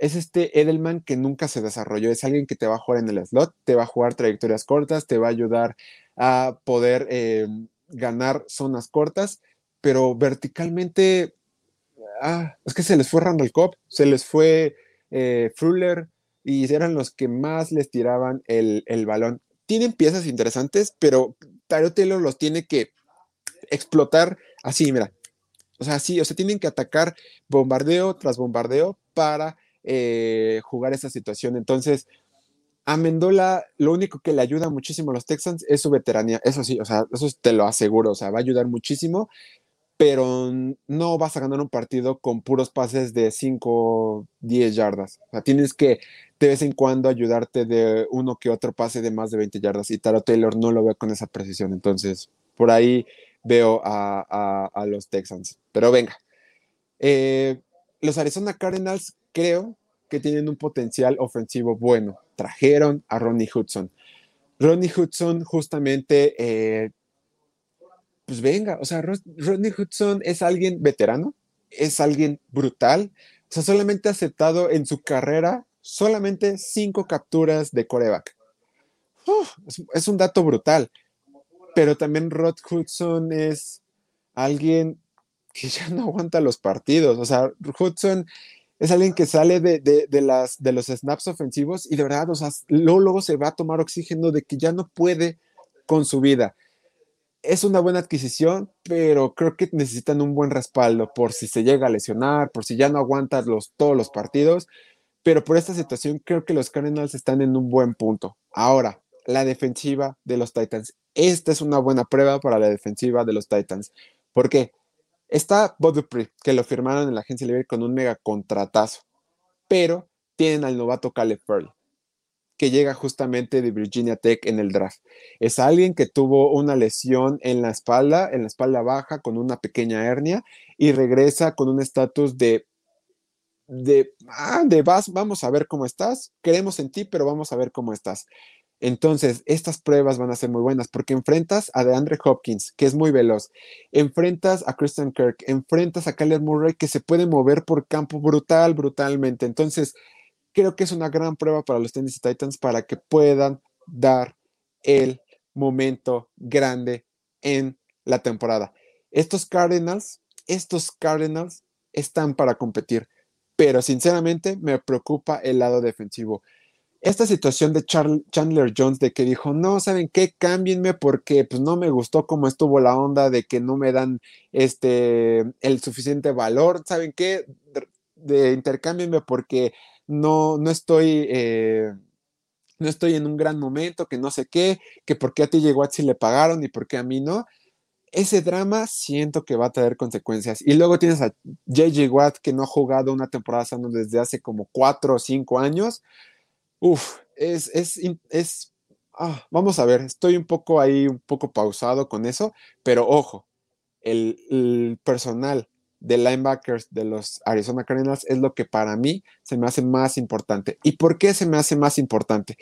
A: es este Edelman que nunca se desarrolló. Es alguien que te va a jugar en el slot, te va a jugar trayectorias cortas, te va a ayudar a poder em, ganar zonas cortas, pero verticalmente ah, es que se les fue Randall Cobb, se les fue eh, Fuller y eran los que más les tiraban el, balón. Tienen piezas interesantes, pero Taylor los tiene que explotar así, mira. O sea, sí, o sea, tienen que atacar bombardeo tras bombardeo para eh, jugar esa situación. Entonces, a Mendola lo único que le ayuda muchísimo a los Texans es su veteranía. Eso sí, o sea, eso te lo aseguro, o sea, va a ayudar muchísimo pero no vas a ganar un partido con puros pases de 5, 10 yardas. O sea, tienes que de vez en cuando ayudarte de uno que otro pase de más de 20 yardas. Y Taro Taylor no lo ve con esa precisión. Entonces, por ahí veo a, los Texans. Pero venga, eh, los Arizona Cardinals creo que tienen un potencial ofensivo bueno. Trajeron a Ronnie Hudson. Ronnie Hudson justamente eh, pues venga, o sea, Rodney Hudson es alguien veterano, es alguien brutal, o sea, solamente ha aceptado en su carrera solamente cinco capturas de coreback. es, un dato brutal, pero también Rod Hudson es alguien que ya no aguanta los partidos. O sea, Hudson es alguien que sale de, de, las, de los snaps ofensivos y de verdad, o sea, luego, luego se va a tomar oxígeno de que ya no puede con su vida. Es una buena adquisición, pero creo que necesitan un buen respaldo por si se llega a lesionar, por si ya no aguantas los, todos los partidos. Pero por esta situación creo que los Cardinals están en un buen punto. Ahora, la defensiva de los Titans. Esta es una buena prueba para la defensiva de los Titans. ¿Por qué? Está Bob que lo firmaron en la agencia libre con un mega contratazo, pero tienen al novato Caleb Pearl, que llega justamente de Virginia Tech en el draft. Es alguien que tuvo una lesión en la espalda, en la espalda baja, con una pequeña hernia, y regresa con un estatus de de, ah, de vas, vamos a ver cómo estás, creemos en ti, pero vamos a ver cómo estás. Entonces, estas pruebas van a ser muy buenas porque enfrentas a DeAndre Hopkins, que es muy veloz, enfrentas a Christian Kirk, enfrentas a Kyler Murray, que se puede mover por campo brutal, brutalmente. Entonces, creo que es una gran prueba para los Tennessee Titans para que puedan dar el momento grande en la temporada. Estos Cardinals, estos Cardinals están para competir, pero sinceramente me preocupa el lado defensivo esta situación de Chandler Jones de que dijo, no, ¿saben qué? Cámbienme porque pues no me gustó cómo estuvo la onda de que no me dan este, el suficiente valor, ¿saben qué? De, intercámbienme porque no, no estoy... Eh, no estoy en un gran momento, que no sé qué, que por qué a ti llegó si le pagaron y por qué a mí no. Ese drama siento que va a traer consecuencias. Y luego tienes a JJ Watt que no ha jugado una temporada sana desde hace como cuatro o cinco años Uf, es, es, es ah, vamos a ver, estoy un poco ahí, un poco pausado con eso, pero ojo, el, personal de linebackers de los Arizona Cardinals es lo que para mí se me hace más importante. ¿Y por qué se me hace más importante?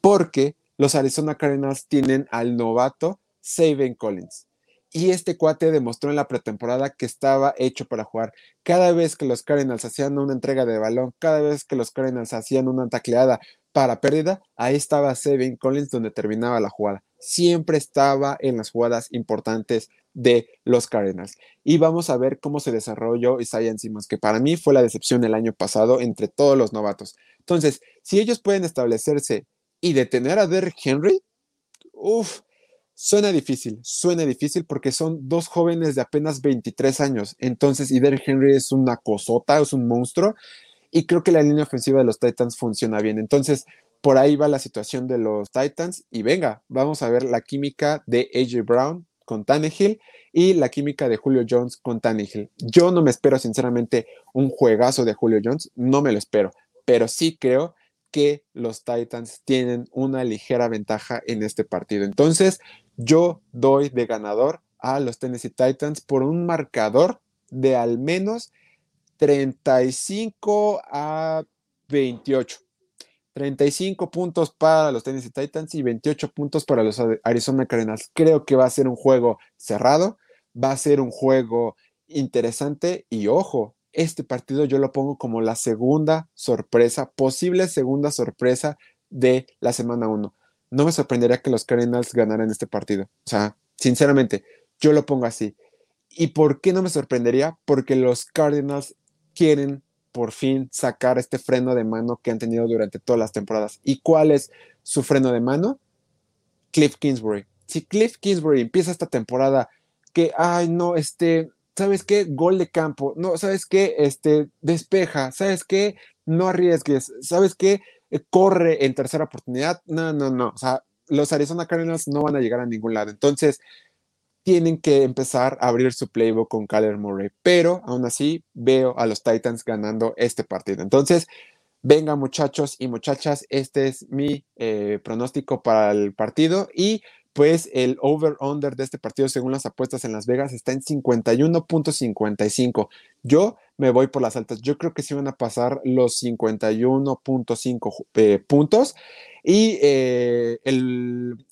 A: Porque los Arizona Cardinals tienen al novato Saban Collins. Y este cuate demostró en la pretemporada que estaba hecho para jugar. Cada vez que los Cardinals hacían una entrega de balón, cada vez que los Cardinals hacían una tacleada para pérdida, ahí estaba Seven Collins donde terminaba la jugada. Siempre estaba en las jugadas importantes de los Cardinals. Y vamos a ver cómo se desarrolló Isaiah Simmons, que para mí fue la decepción el año pasado entre todos los novatos. Entonces, si ellos pueden establecerse y detener a Derrick Henry, uff, Suena difícil, suena difícil porque son dos jóvenes de apenas 23 años. Entonces, y Henry es una cosota, es un monstruo. Y creo que la línea ofensiva de los Titans funciona bien. Entonces, por ahí va la situación de los Titans. Y venga, vamos a ver la química de AJ Brown con Tannehill y la química de Julio Jones con Tannehill. Yo no me espero, sinceramente, un juegazo de Julio Jones. No me lo espero. Pero sí creo que los Titans tienen una ligera ventaja en este partido. Entonces, yo doy de ganador a los Tennessee Titans por un marcador de al menos 35 a 28. 35 puntos para los Tennessee Titans y 28 puntos para los Arizona Cardinals. Creo que va a ser un juego cerrado, va a ser un juego interesante y ojo, este partido yo lo pongo como la segunda sorpresa, posible segunda sorpresa de la semana 1 no me sorprendería que los Cardinals ganaran este partido. O sea, sinceramente, yo lo pongo así. ¿Y por qué no me sorprendería? Porque los Cardinals quieren por fin sacar este freno de mano que han tenido durante todas las temporadas. ¿Y cuál es su freno de mano? Cliff Kingsbury. Si Cliff Kingsbury empieza esta temporada que, ay, no, este, ¿sabes qué? Gol de campo. No, ¿sabes qué? Este, despeja. ¿Sabes qué? No arriesgues. ¿Sabes qué? Corre en tercera oportunidad. No, no, no. O sea, los Arizona Cardinals no van a llegar a ningún lado. Entonces, tienen que empezar a abrir su playbook con Kyler Murray. Pero aún así, veo a los Titans ganando este partido. Entonces, venga muchachos y muchachas, este es mi eh, pronóstico para el partido y pues el over-under de este partido según las apuestas en Las Vegas está en 51.55. Yo me voy por las altas. Yo creo que sí van a pasar los 51.5 eh, puntos. Y eh,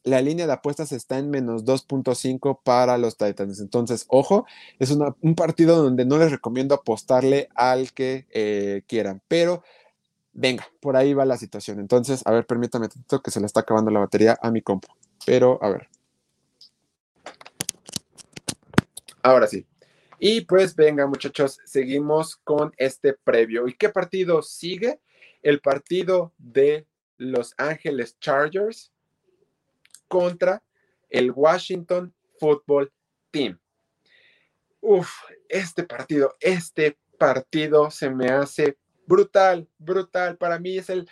A: la línea de apuestas está en menos 2.5 para los Titans. Entonces, ojo, es un partido donde no les recomiendo apostarle al que eh, quieran. Pero venga, por ahí va la situación. Entonces, a ver, permítame que se le está acabando la batería a mi compu. Pero, a ver. Ahora sí. Y pues venga muchachos, seguimos con este previo. ¿Y qué partido sigue? El partido de Los Ángeles Chargers contra el Washington Football Team. Uf, este partido, este partido se me hace brutal, brutal. Para mí es el,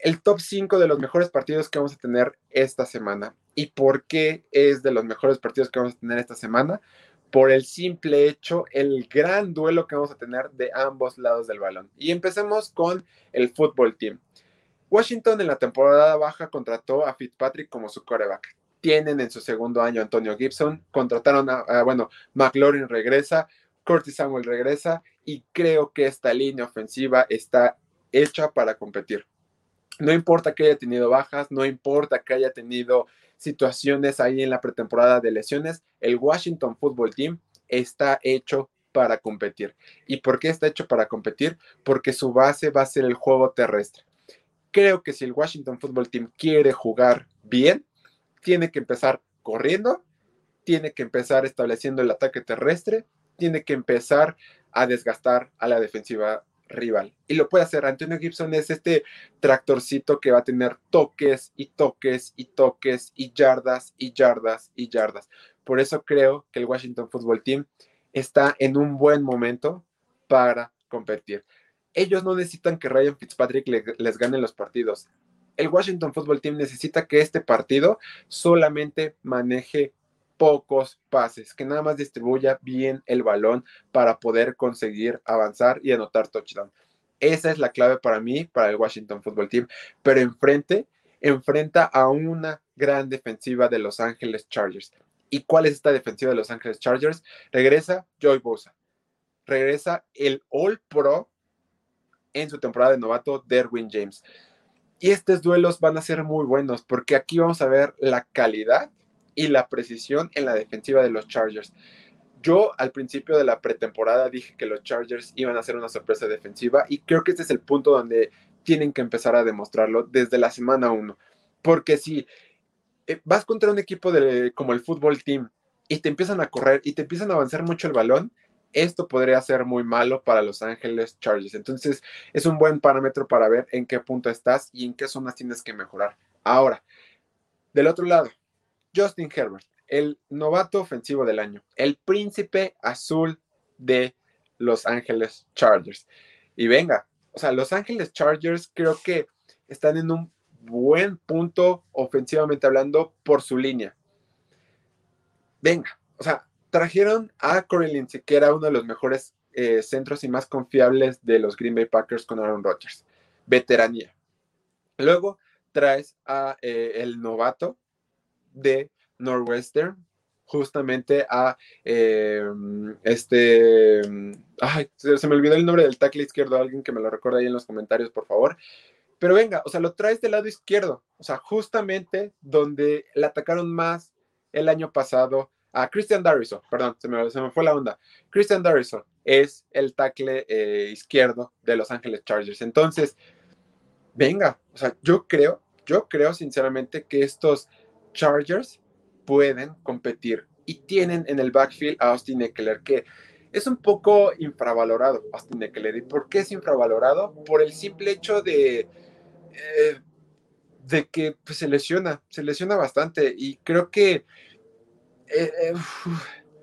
A: el top 5 de los mejores partidos que vamos a tener esta semana. ¿Y por qué es de los mejores partidos que vamos a tener esta semana? Por el simple hecho, el gran duelo que vamos a tener de ambos lados del balón. Y empecemos con el fútbol team. Washington en la temporada baja contrató a Fitzpatrick como su coreback. Tienen en su segundo año Antonio Gibson, contrataron a, bueno, McLaurin regresa, Curtis Samuel regresa y creo que esta línea ofensiva está hecha para competir. No importa que haya tenido bajas, no importa que haya tenido situaciones ahí en la pretemporada de lesiones, el Washington Football Team está hecho para competir. ¿Y por qué está hecho para competir? Porque su base va a ser el juego terrestre. Creo que si el Washington Football Team quiere jugar bien, tiene que empezar corriendo, tiene que empezar estableciendo el ataque terrestre, tiene que empezar a desgastar a la defensiva rival. Y lo puede hacer. Antonio Gibson es este tractorcito que va a tener toques y toques y toques y yardas y yardas y yardas. Por eso creo que el Washington Football Team está en un buen momento para competir. Ellos no necesitan que Ryan Fitzpatrick les gane los partidos. El Washington Football Team necesita que este partido solamente maneje pocos pases, que nada más distribuya bien el balón para poder conseguir avanzar y anotar touchdown. Esa es la clave para mí, para el Washington Football Team. Pero enfrente, enfrenta a una gran defensiva de Los Ángeles Chargers. ¿Y cuál es esta defensiva de Los Ángeles Chargers? Regresa Joy Bosa. Regresa el All Pro en su temporada de novato, Derwin James. Y estos duelos van a ser muy buenos porque aquí vamos a ver la calidad y la precisión en la defensiva de los Chargers. Yo al principio de la pretemporada dije que los Chargers iban a ser una sorpresa defensiva y creo que este es el punto donde tienen que empezar a demostrarlo desde la semana 1. Porque si eh, vas contra un equipo de, como el fútbol team y te empiezan a correr y te empiezan a avanzar mucho el balón, esto podría ser muy malo para Los Ángeles Chargers. Entonces es un buen parámetro para ver en qué punto estás y en qué zonas tienes que mejorar. Ahora, del otro lado, Justin Herbert, el novato ofensivo del año, el príncipe azul de Los Ángeles Chargers. Y venga, o sea, Los Ángeles Chargers creo que están en un buen punto ofensivamente hablando por su línea. Venga, o sea, trajeron a Corey que era uno de los mejores eh, centros y más confiables de los Green Bay Packers con Aaron Rodgers. Veteranía. Luego traes a eh, el novato de Northwestern, justamente a eh, este, ay, se, me olvidó el nombre del tackle izquierdo, alguien que me lo recuerde ahí en los comentarios, por favor. Pero venga, o sea, lo traes del lado izquierdo, o sea, justamente donde le atacaron más el año pasado a Christian Darrison, perdón, se me, se me fue la onda. Christian Darrison es el tackle eh, izquierdo de Los Ángeles Chargers. Entonces, venga, o sea, yo creo, yo creo sinceramente que estos Chargers pueden competir y tienen en el backfield a Austin Eckler, que es un poco infravalorado, Austin Eckler. ¿Y por qué es infravalorado? Por el simple hecho de, eh, de que pues, se lesiona, se lesiona bastante y creo que eh, eh,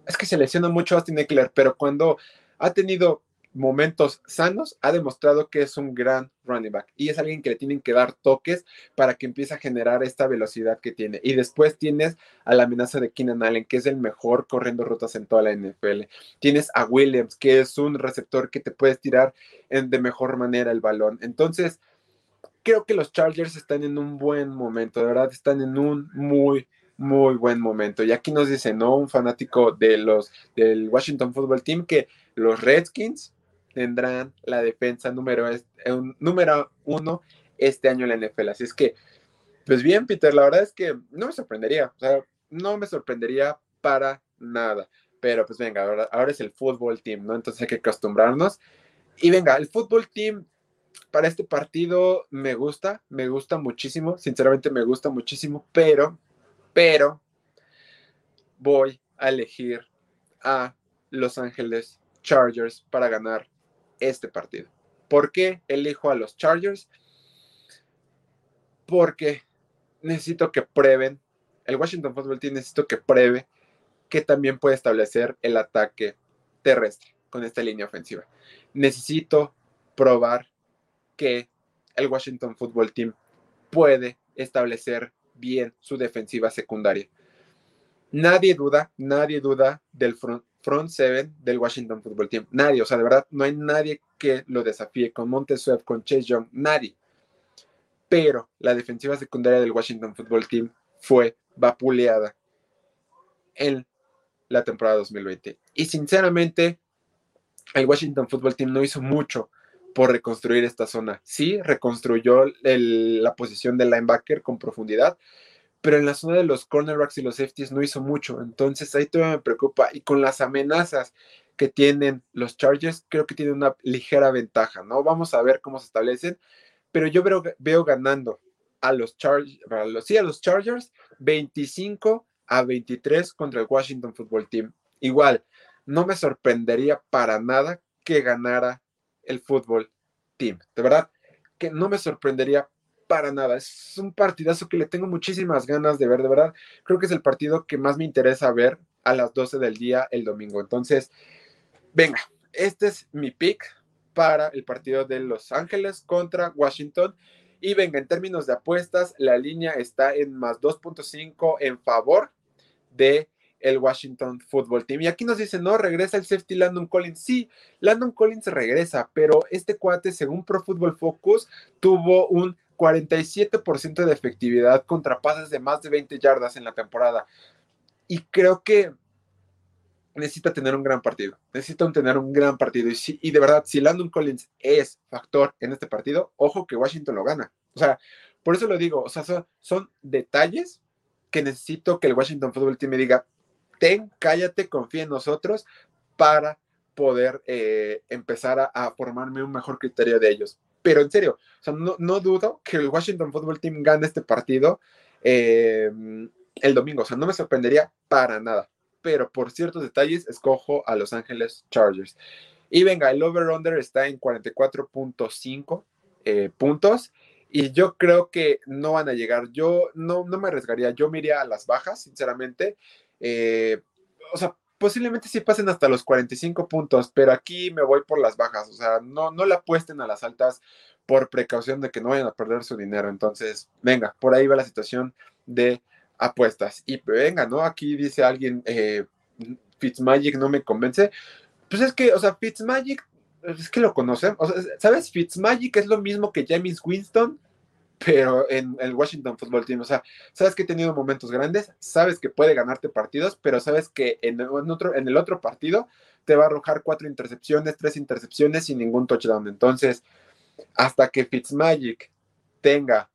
A: es que se lesiona mucho Austin Eckler, pero cuando ha tenido momentos sanos, ha demostrado que es un gran running back y es alguien que le tienen que dar toques para que empiece a generar esta velocidad que tiene. Y después tienes a la amenaza de Keenan Allen, que es el mejor corriendo rutas en toda la NFL. Tienes a Williams, que es un receptor que te puedes tirar en, de mejor manera el balón. Entonces, creo que los Chargers están en un buen momento, de verdad, están en un muy, muy buen momento. Y aquí nos dice, ¿no? Un fanático de los, del Washington Football Team que los Redskins tendrán la defensa número, número uno este año en la NFL. Así es que, pues bien, Peter, la verdad es que no me sorprendería, no me sorprendería para nada. Pero pues venga, ahora, ahora es el fútbol team, ¿no? Entonces hay que acostumbrarnos. Y venga, el fútbol team para este partido me gusta, me gusta muchísimo, sinceramente me gusta muchísimo, pero, pero voy a elegir a Los Ángeles Chargers para ganar este partido. ¿Por qué elijo a los Chargers? Porque necesito que prueben, el Washington Football Team necesito que pruebe que también puede establecer el ataque terrestre con esta línea ofensiva. Necesito probar que el Washington Football Team puede establecer bien su defensiva secundaria. Nadie duda, nadie duda del front, front seven del Washington Football Team. Nadie, o sea, de verdad, no hay nadie que lo desafíe con Montesuet, con Chase Young, nadie. Pero la defensiva secundaria del Washington Football Team fue vapuleada en la temporada 2020. Y sinceramente, el Washington Football Team no hizo mucho por reconstruir esta zona. Sí, reconstruyó la posición del linebacker con profundidad, pero en la zona de los cornerbacks y los safeties no hizo mucho. Entonces ahí todavía me preocupa. Y con las amenazas que tienen los Chargers, creo que tienen una ligera ventaja, ¿no? Vamos a ver cómo se establecen, pero yo veo, veo ganando a los, Chargers, sí, a los Chargers 25 a 23 contra el Washington Football Team. Igual, no me sorprendería para nada que ganara el fútbol team. De verdad, que no me sorprendería para nada. Es un partidazo que le tengo muchísimas ganas de ver, de verdad. Creo que es el partido que más me interesa ver a las 12 del día el domingo. Entonces, venga, este es mi pick para el partido de Los Ángeles contra Washington. Y venga, en términos de apuestas, la línea está en más 2.5 en favor de el Washington Football Team. Y aquí nos dicen, no, regresa el safety Landon Collins. Sí, Landon Collins regresa, pero este cuate, según Pro Football Focus, tuvo un 47% de efectividad contra pases de más de 20 yardas en la temporada. Y creo que necesita tener un gran partido. Necesita tener un gran partido. Y, y de verdad, si Landon Collins es factor en este partido, ojo que Washington lo gana. O sea, por eso lo digo, o sea, son, son detalles que necesito que el Washington Football Team me diga, ten, cállate, confía en nosotros para poder eh, empezar a, formarme un mejor criterio de ellos. Pero en serio, o sea, no, dudo que el Washington Football Team gane este partido eh, el domingo. O sea, no me sorprendería para nada. Pero por ciertos detalles, escojo a Los Ángeles Chargers. Y venga, el over-under está en 44.5 eh, puntos. Y yo creo que no van a llegar. Yo no, no me arriesgaría. Yo me iría a las bajas, sinceramente. Eh, o sea, posiblemente sí pasen hasta los 45 puntos, pero aquí me voy por las bajas. O sea, no, no le apuesten a las altas por precaución de que no vayan a perder su dinero. Entonces, venga, por ahí va la situación de apuestas. Y venga, ¿no? Aquí dice alguien, eh, Fitzmagic no me convence. Pues es que, o sea, Fitzmagic, es que lo conocen. O sea, ¿sabes? Fitzmagic es lo mismo que James Winston pero en el Washington Football Team, o sea, sabes que ha tenido momentos grandes, sabes que puede ganarte partidos, pero sabes que en, otro, en el otro partido te va a arrojar cuatro intercepciones, tres intercepciones sin ningún touchdown. Entonces, hasta que Fitzmagic tenga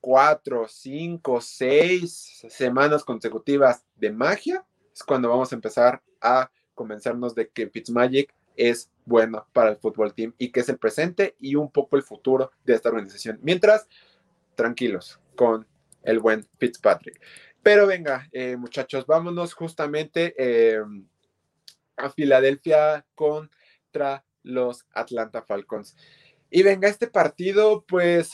A: cuatro, cinco, seis semanas consecutivas de magia, es cuando vamos a empezar a convencernos de que Fitzmagic es bueno para el fútbol team y que es el presente y un poco el futuro de esta organización. Mientras, tranquilos con el buen Fitzpatrick. Pero venga, eh, muchachos, vámonos justamente eh, a Filadelfia contra los Atlanta Falcons. Y venga, este partido, pues,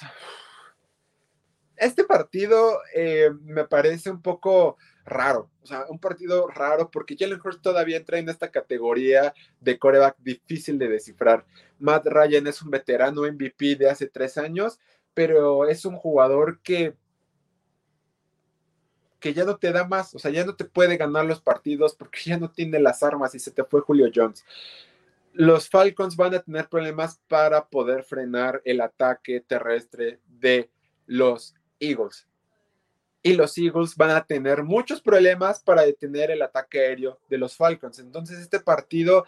A: este partido eh, me parece un poco raro, o sea, un partido raro porque Jalen Hurts todavía entra en esta categoría de coreback difícil de descifrar. Matt Ryan es un veterano MVP de hace tres años, pero es un jugador que que ya no te da más, o sea, ya no te puede ganar los partidos porque (laughs) ya no tiene las armas y se te fue Julio Jones. Los Falcons van a tener problemas para poder frenar el ataque terrestre de los Eagles y los Eagles van a tener muchos problemas para detener el ataque aéreo de los Falcons. Entonces este partido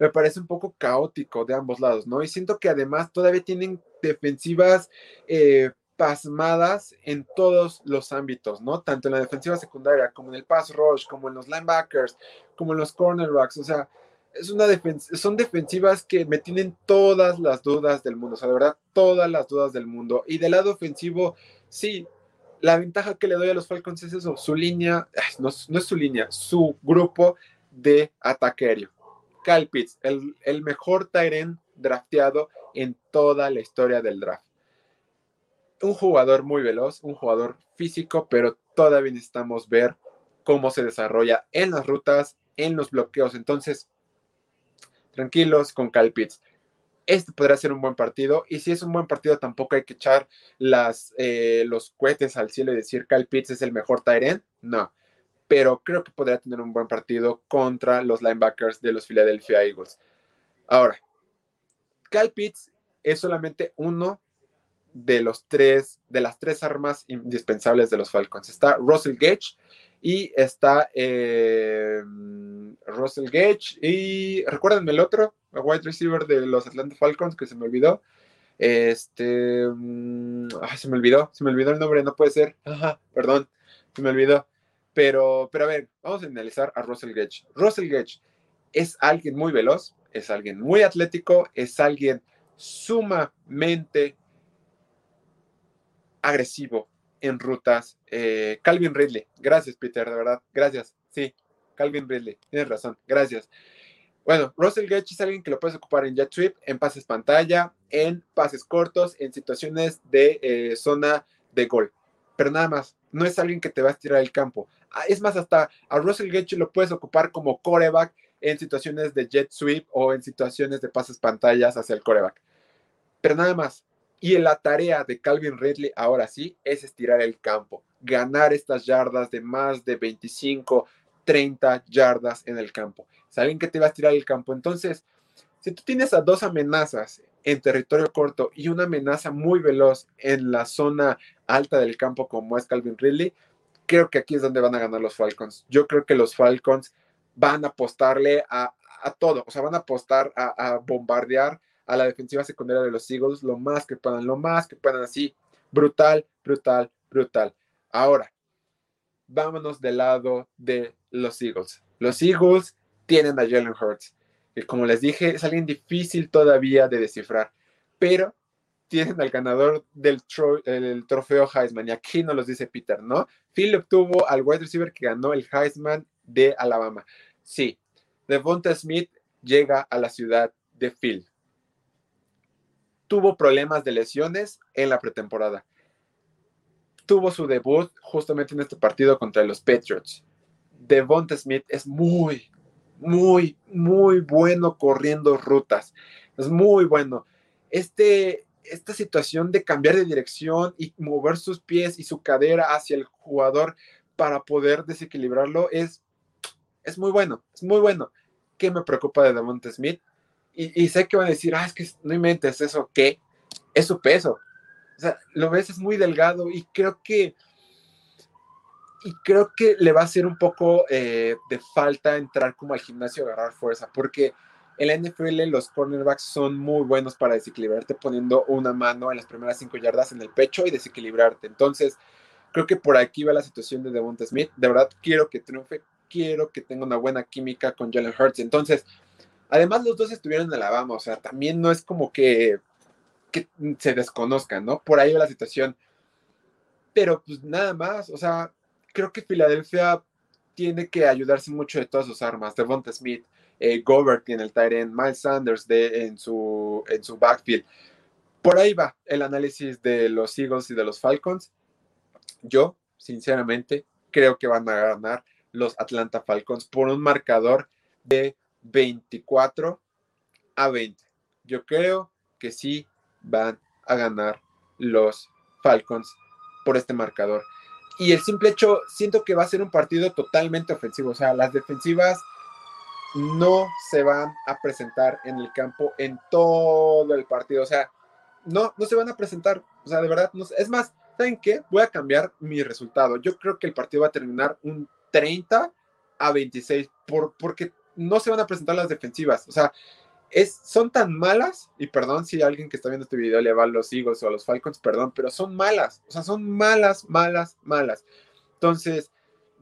A: me parece un poco caótico de ambos lados, ¿no? Y siento que además todavía tienen defensivas eh, pasmadas en todos los ámbitos, ¿no? Tanto en la defensiva secundaria como en el pass rush, como en los linebackers, como en los cornerbacks, o sea, es una son defensivas que me tienen todas las dudas del mundo, o sea, de verdad, todas las dudas del mundo. Y del lado ofensivo, sí, la ventaja que le doy a los Falcons es eso, su línea, no, es su línea, su grupo de ataque aéreo. Kyle Pitts, el, mejor Tyren drafteado en toda la historia del draft. Un jugador muy veloz, un jugador físico, pero todavía necesitamos ver cómo se desarrolla en las rutas, en los bloqueos. Entonces, tranquilos con Kyle Pitts. Este podría ser un buen partido y si es un buen partido tampoco hay que echar eh, los cohetes al cielo y decir Kyle Pitts es el mejor Tyrant. No, pero creo que podría tener un buen partido contra los linebackers de los Philadelphia Eagles. Ahora, Kyle Pitts es solamente uno de los tres, de las tres armas indispensables de los Falcons. Está Russell Gage y está eh, Russell Gage y recuérdenme el otro, el wide receiver de los Atlanta Falcons que se me olvidó. Este, mm, se me olvidó, se me olvidó el nombre, no puede ser. Ajá, perdón, se me olvidó. Pero, pero a ver, vamos a analizar a Russell Gage. Russell Gage es alguien muy veloz, es alguien muy atlético, es alguien sumamente agresivo en rutas. Eh, Calvin Ridley, gracias Peter, de verdad, gracias. Sí, Calvin Ridley, tienes razón, gracias. Bueno, Russell Gage es alguien que lo puedes ocupar en jet sweep, en pases pantalla, en pases cortos, en situaciones de eh, zona de gol. Pero nada más, no es alguien que te va a estirar el campo. Ah, es más, hasta a Russell Gage lo puedes ocupar como coreback en situaciones de jet sweep o en situaciones de pases pantallas hacia el coreback. Pero nada más. Y la tarea de Calvin Ridley ahora sí es estirar el campo, ganar estas yardas de más de 25, 30 yardas en el campo. Es alguien que te va a estirar el campo. Entonces, si tú tienes a dos amenazas en territorio corto y una amenaza muy veloz en la zona alta del campo como es Calvin Ridley, creo que aquí es donde van a ganar los Falcons. Yo creo que los Falcons van a apostarle a, todo, o sea, van a apostar a, bombardear a la defensiva secundaria de los Eagles lo más que puedan, lo más que puedan así. Brutal, brutal, brutal. Ahora, vámonos del lado de los Eagles. Los Eagles tienen a Jalen Hurts, que como les dije, es alguien difícil todavía de descifrar, pero tienen al ganador del trofeo Heisman, y aquí nos los dice Peter, ¿no? Phil obtuvo al wide receiver que ganó el Heisman de Alabama. Sí, Devonta Smith llega a la ciudad de Phil. Tuvo problemas de lesiones en la pretemporada. Tuvo su debut justamente en este partido contra los Patriots. Devonta Smith es muy, muy, muy bueno corriendo rutas. Es muy bueno. Este, esta situación de cambiar de dirección y mover sus pies y su cadera hacia el jugador para poder desequilibrarlo es, es muy bueno, es muy bueno. ¿Qué me preocupa de Devonta Smith? Y, sé que van a decir, ah, es que no inventes eso, ¿qué? Es su peso. O sea, lo ves, es muy delgado y creo que, y creo que le va a hacer un poco eh, de falta entrar como al gimnasio a agarrar fuerza, porque en la NFL los cornerbacks son muy buenos para desequilibrarte poniendo una mano en las primeras cinco yardas en el pecho y desequilibrarte. Entonces, creo que por aquí va la situación de Devonta Smith. De verdad, quiero que triunfe, quiero que tenga una buena química con Jalen Hurts. Entonces, además los dos estuvieron en Alabama, o sea, también no es como que, que se desconozcan, ¿no? Por ahí va la situación. Pero pues nada más, o sea, creo que Filadelfia tiene que ayudarse mucho de todas sus armas. Devonta Smith, eh, Gobert en el Tyrant, Miles Sanders de, en, su, en su backfield. Por ahí va el análisis de los Eagles y de los Falcons. Yo, sinceramente, creo que van a ganar los Atlanta Falcons por un marcador de 24 a 20. Yo creo que sí van a ganar los Falcons por este marcador. Y el simple hecho, siento que va a ser un partido totalmente ofensivo. O sea, las defensivas no se van a presentar en el campo en todo el partido. O sea, no, no se van a presentar. O sea, de verdad, es más, ¿saben qué? Voy a cambiar mi resultado. Yo creo que el partido va a terminar un 30 a 26 por, porque no se van a presentar las defensivas. O sea, son tan malas, y perdón si alguien que está viendo este video le va a los Eagles o a los Falcons, perdón, pero son malas. O sea, son malas, malas, malas. Entonces,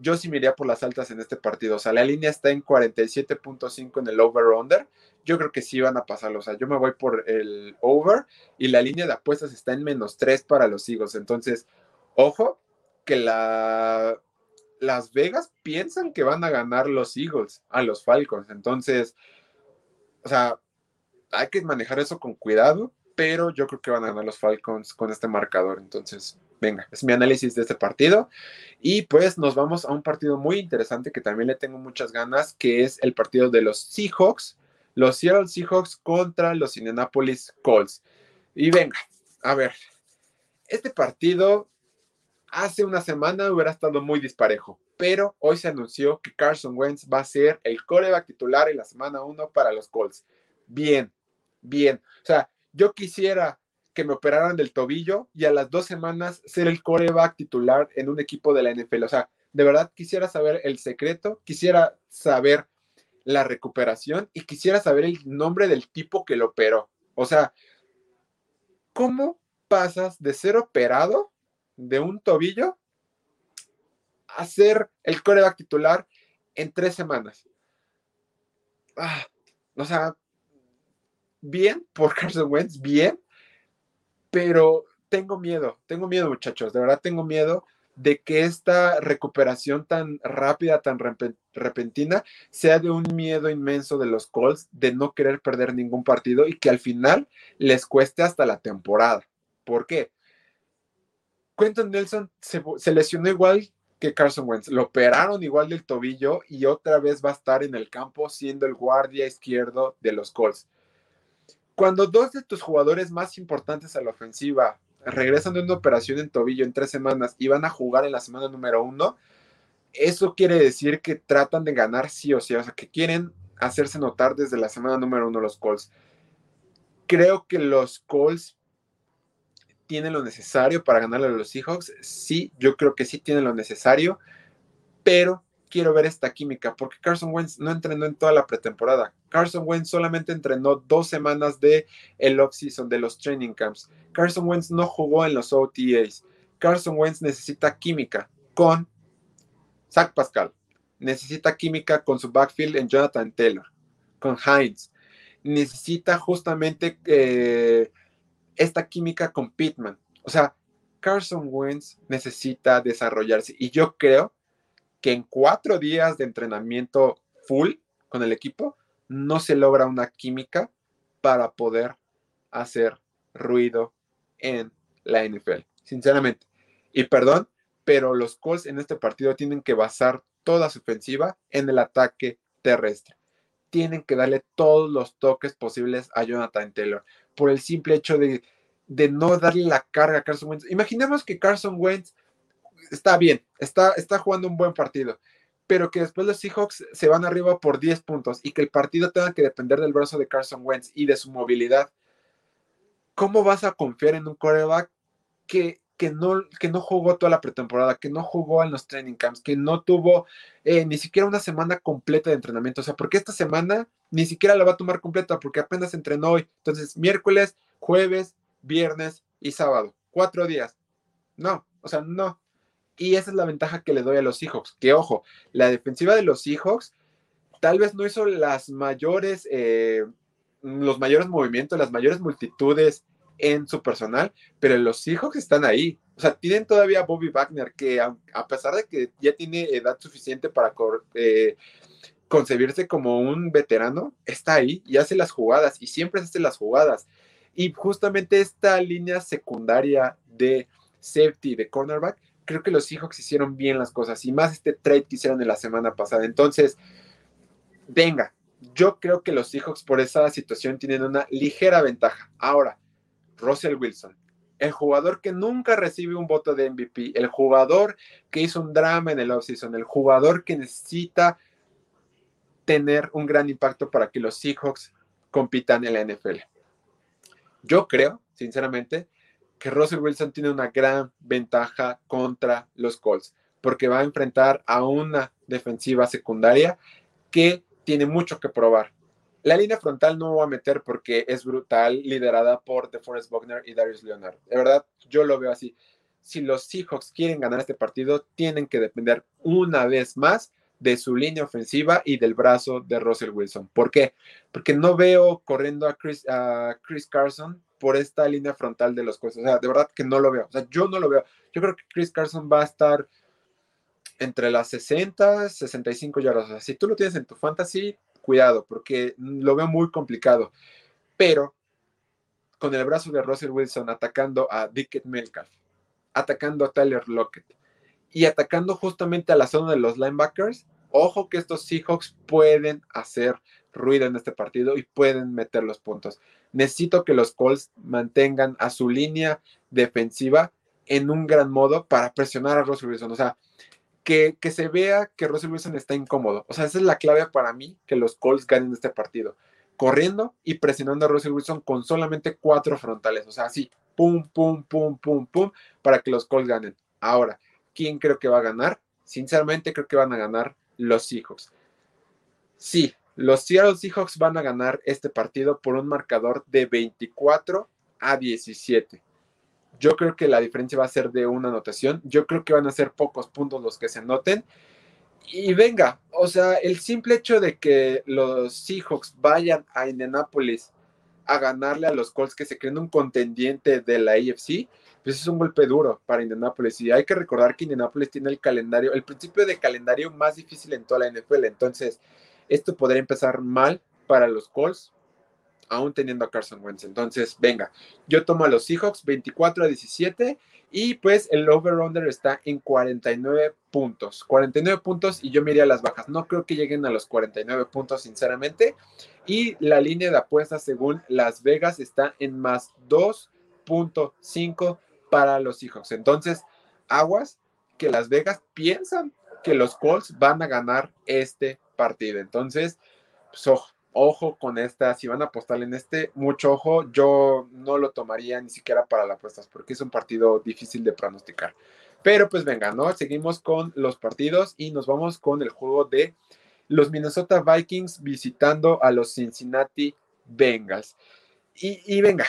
A: yo sí me iría por las altas en este partido. O sea, la línea está en 47.5 en el over-under. Yo creo que sí van a pasarlo. O sea, yo me voy por el over y la línea de apuestas está en menos 3 para los Eagles. Entonces, ojo, que la, Las Vegas piensan que van a ganar los Eagles a los Falcons. Entonces, o sea, hay que manejar eso con cuidado, pero yo creo que van a ganar los Falcons con este marcador. Entonces, venga, es mi análisis de este partido. Y pues nos vamos a un partido muy interesante que también le tengo muchas ganas, que es el partido de los Seahawks, los Seattle Seahawks contra los Indianapolis Colts. Y venga, a ver, este partido hace una semana hubiera estado muy disparejo, pero hoy se anunció que Carson Wentz va a ser el coreback titular en la semana 1 para los Colts. Bien, bien. O sea, yo quisiera que me operaran del tobillo y a las dos semanas ser el coreback titular en un equipo de la NFL. O sea, de verdad quisiera saber el secreto, quisiera saber la recuperación y quisiera saber el nombre del tipo que lo operó. O sea, ¿cómo pasas de ser operado de un tobillo a ser el coreback titular en tres semanas? Ah, o sea, bien por (laughs) Carson Wentz, bien, pero tengo miedo, tengo miedo muchachos, de verdad tengo miedo de que esta recuperación tan rápida, tan repentina, sea de un miedo inmenso de los Colts de no querer perder ningún partido y que al final les cueste hasta la temporada. ¿Por qué? Quentin Nelson se, se lesionó igual que Carson Wentz. Lo operaron igual del tobillo y otra vez va a estar en el campo siendo el guardia izquierdo de los Colts. Cuando dos de tus jugadores más importantes a la ofensiva regresan de una operación en tobillo en tres semanas y van a jugar en la semana número uno, eso quiere decir que tratan de ganar sí o sí, o sea, que quieren hacerse notar desde la semana número uno los Colts. Creo que los Colts tienen lo necesario para ganarle a los Seahawks. Sí, yo creo que sí tienen lo necesario, pero quiero ver esta química, porque Carson Wentz no entrenó en toda la pretemporada. Carson Wentz solamente entrenó dos semanas de el off-season, de los training camps. Carson Wentz no jugó en los OTAs. Carson Wentz necesita química con Zach Pascal. Necesita química con su backfield en Jonathan Taylor, con Hines. Necesita justamente eh, esta química con Pittman. O sea, Carson Wentz necesita desarrollarse y yo creo que en cuatro días de entrenamiento full con el equipo no se logra una química para poder hacer ruido en la NFL, sinceramente. Y perdón, pero los Colts en este partido tienen que basar toda su ofensiva en el ataque terrestre. Tienen que darle todos los toques posibles a Jonathan Taylor por el simple hecho de, de no darle la carga a Carson Wentz. Imaginemos que Carson Wentz está bien, está, está jugando un buen partido, pero que después los Seahawks se van arriba por 10 puntos y que el partido tenga que depender del brazo de Carson Wentz y de su movilidad. ¿Cómo vas a confiar en un quarterback que, que, no, que no jugó toda la pretemporada, que no jugó en los training camps, que no tuvo eh, ni siquiera una semana completa de entrenamiento? O sea, porque esta semana ni siquiera la va a tomar completa porque apenas entrenó hoy. Entonces, miércoles, jueves, viernes y sábado. Cuatro días. No, o sea, no. Y esa es la ventaja que le doy a los Seahawks. Que ojo, la defensiva de los Seahawks tal vez no hizo las mayores, eh, los mayores movimientos, las mayores multitudes en su personal, pero los Seahawks están ahí. O sea, tienen todavía a Bobby Wagner, que a, pesar de que ya tiene edad suficiente para eh, concebirse como un veterano, está ahí y hace las jugadas y siempre hace las jugadas. Y justamente esta línea secundaria de safety, de cornerback, creo que los Seahawks hicieron bien las cosas y más este trade que hicieron en la semana pasada. Entonces, venga, yo creo que los Seahawks por esa situación tienen una ligera ventaja. Ahora, Russell Wilson, el jugador que nunca recibe un voto de MVP, el jugador que hizo un drama en el offseason, el jugador que necesita tener un gran impacto para que los Seahawks compitan en la NFL. Yo creo, sinceramente, que Russell Wilson tiene una gran ventaja contra los Colts, porque va a enfrentar a una defensiva secundaria que tiene mucho que probar. La línea frontal no va a meter porque es brutal, liderada por DeForest Buckner y Darius Leonard. De verdad, yo lo veo así. Si los Seahawks quieren ganar este partido, tienen que depender una vez más de su línea ofensiva y del brazo de Russell Wilson. ¿Por qué? Porque no veo corriendo a Chris, a Chris Carson por esta línea frontal de los cosas. O sea, de verdad que no lo veo. O sea, yo no lo veo. Yo creo que Chris Carson va a estar entre las 60, 65 yardas. O sea, si tú lo tienes en tu fantasy, cuidado, porque lo veo muy complicado. Pero con el brazo de Russell Wilson atacando a Dickett Metcalf, atacando a Tyler Lockett y atacando justamente a la zona de los linebackers, ojo que estos Seahawks pueden hacer ruido en este partido y pueden meter los puntos. Necesito que los Colts mantengan a su línea defensiva en un gran modo para presionar a Russell Wilson. O sea, que, se vea que Russell Wilson está incómodo. O sea, esa es la clave para mí, que los Colts ganen este partido. Corriendo y presionando a Russell Wilson con solamente cuatro frontales. O sea, así, pum, pum, pum, pum, pum, para que los Colts ganen. Ahora, ¿quién creo que va a ganar? Sinceramente, creo que van a ganar los Seahawks. Sí, los Seattle Seahawks van a ganar este partido por un marcador de 24 a 17. Yo creo que la diferencia va a ser de una anotación. Yo creo que van a ser pocos puntos los que se anoten. Y venga, o sea, el simple hecho de que los Seahawks vayan a Indianapolis a ganarle a los Colts que se creen un contendiente de la AFC, pues es un golpe duro para Indianapolis. Y hay que recordar que Indianapolis tiene el calendario, el principio de calendario más difícil en toda la NFL. Entonces, esto podría empezar mal para los Colts, aún teniendo a Carson Wentz. Entonces, venga, yo tomo a los Seahawks 24 a 17 y pues el over-under está en 49 puntos. 49 puntos y yo miré a las bajas. No creo que lleguen a los 49 puntos, sinceramente. Y la línea de apuestas según Las Vegas está en más 2.5 para los Seahawks. Entonces, aguas que Las Vegas piensan que los Colts van a ganar este partido. Entonces, pues, ojo, con esta, si van a apostar en este, mucho ojo, yo no lo tomaría ni siquiera para las apuestas porque es un partido difícil de pronosticar. Pero pues venga, ¿no? Seguimos con los partidos y nos vamos con el juego de los Minnesota Vikings visitando a los Cincinnati Bengals. Y, y venga,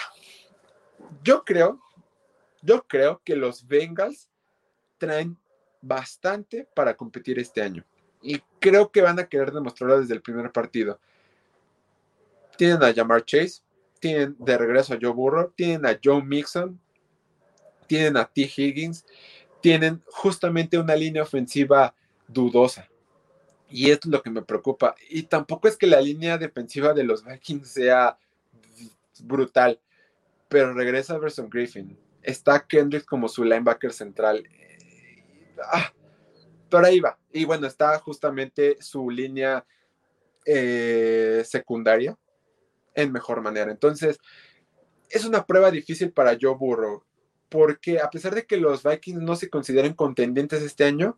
A: yo creo, yo creo que los Bengals traen bastante para competir este año y creo que van a querer demostrarlo desde el primer partido. Tienen a Jamar Chase, tienen de regreso a Joe Burrow, tienen a Joe Mixon, tienen a T. Higgins, tienen justamente una línea ofensiva dudosa. Y es lo que me preocupa. Y tampoco es que la línea defensiva de los Vikings sea brutal, pero regresa Verson Griffin. Está Kendrick como su linebacker central. Ah, pero ahí va. Y bueno, está justamente su línea eh, secundaria en mejor manera. Entonces, es una prueba difícil para Joe Burrow, porque a pesar de que los Vikings no se consideren contendientes este año,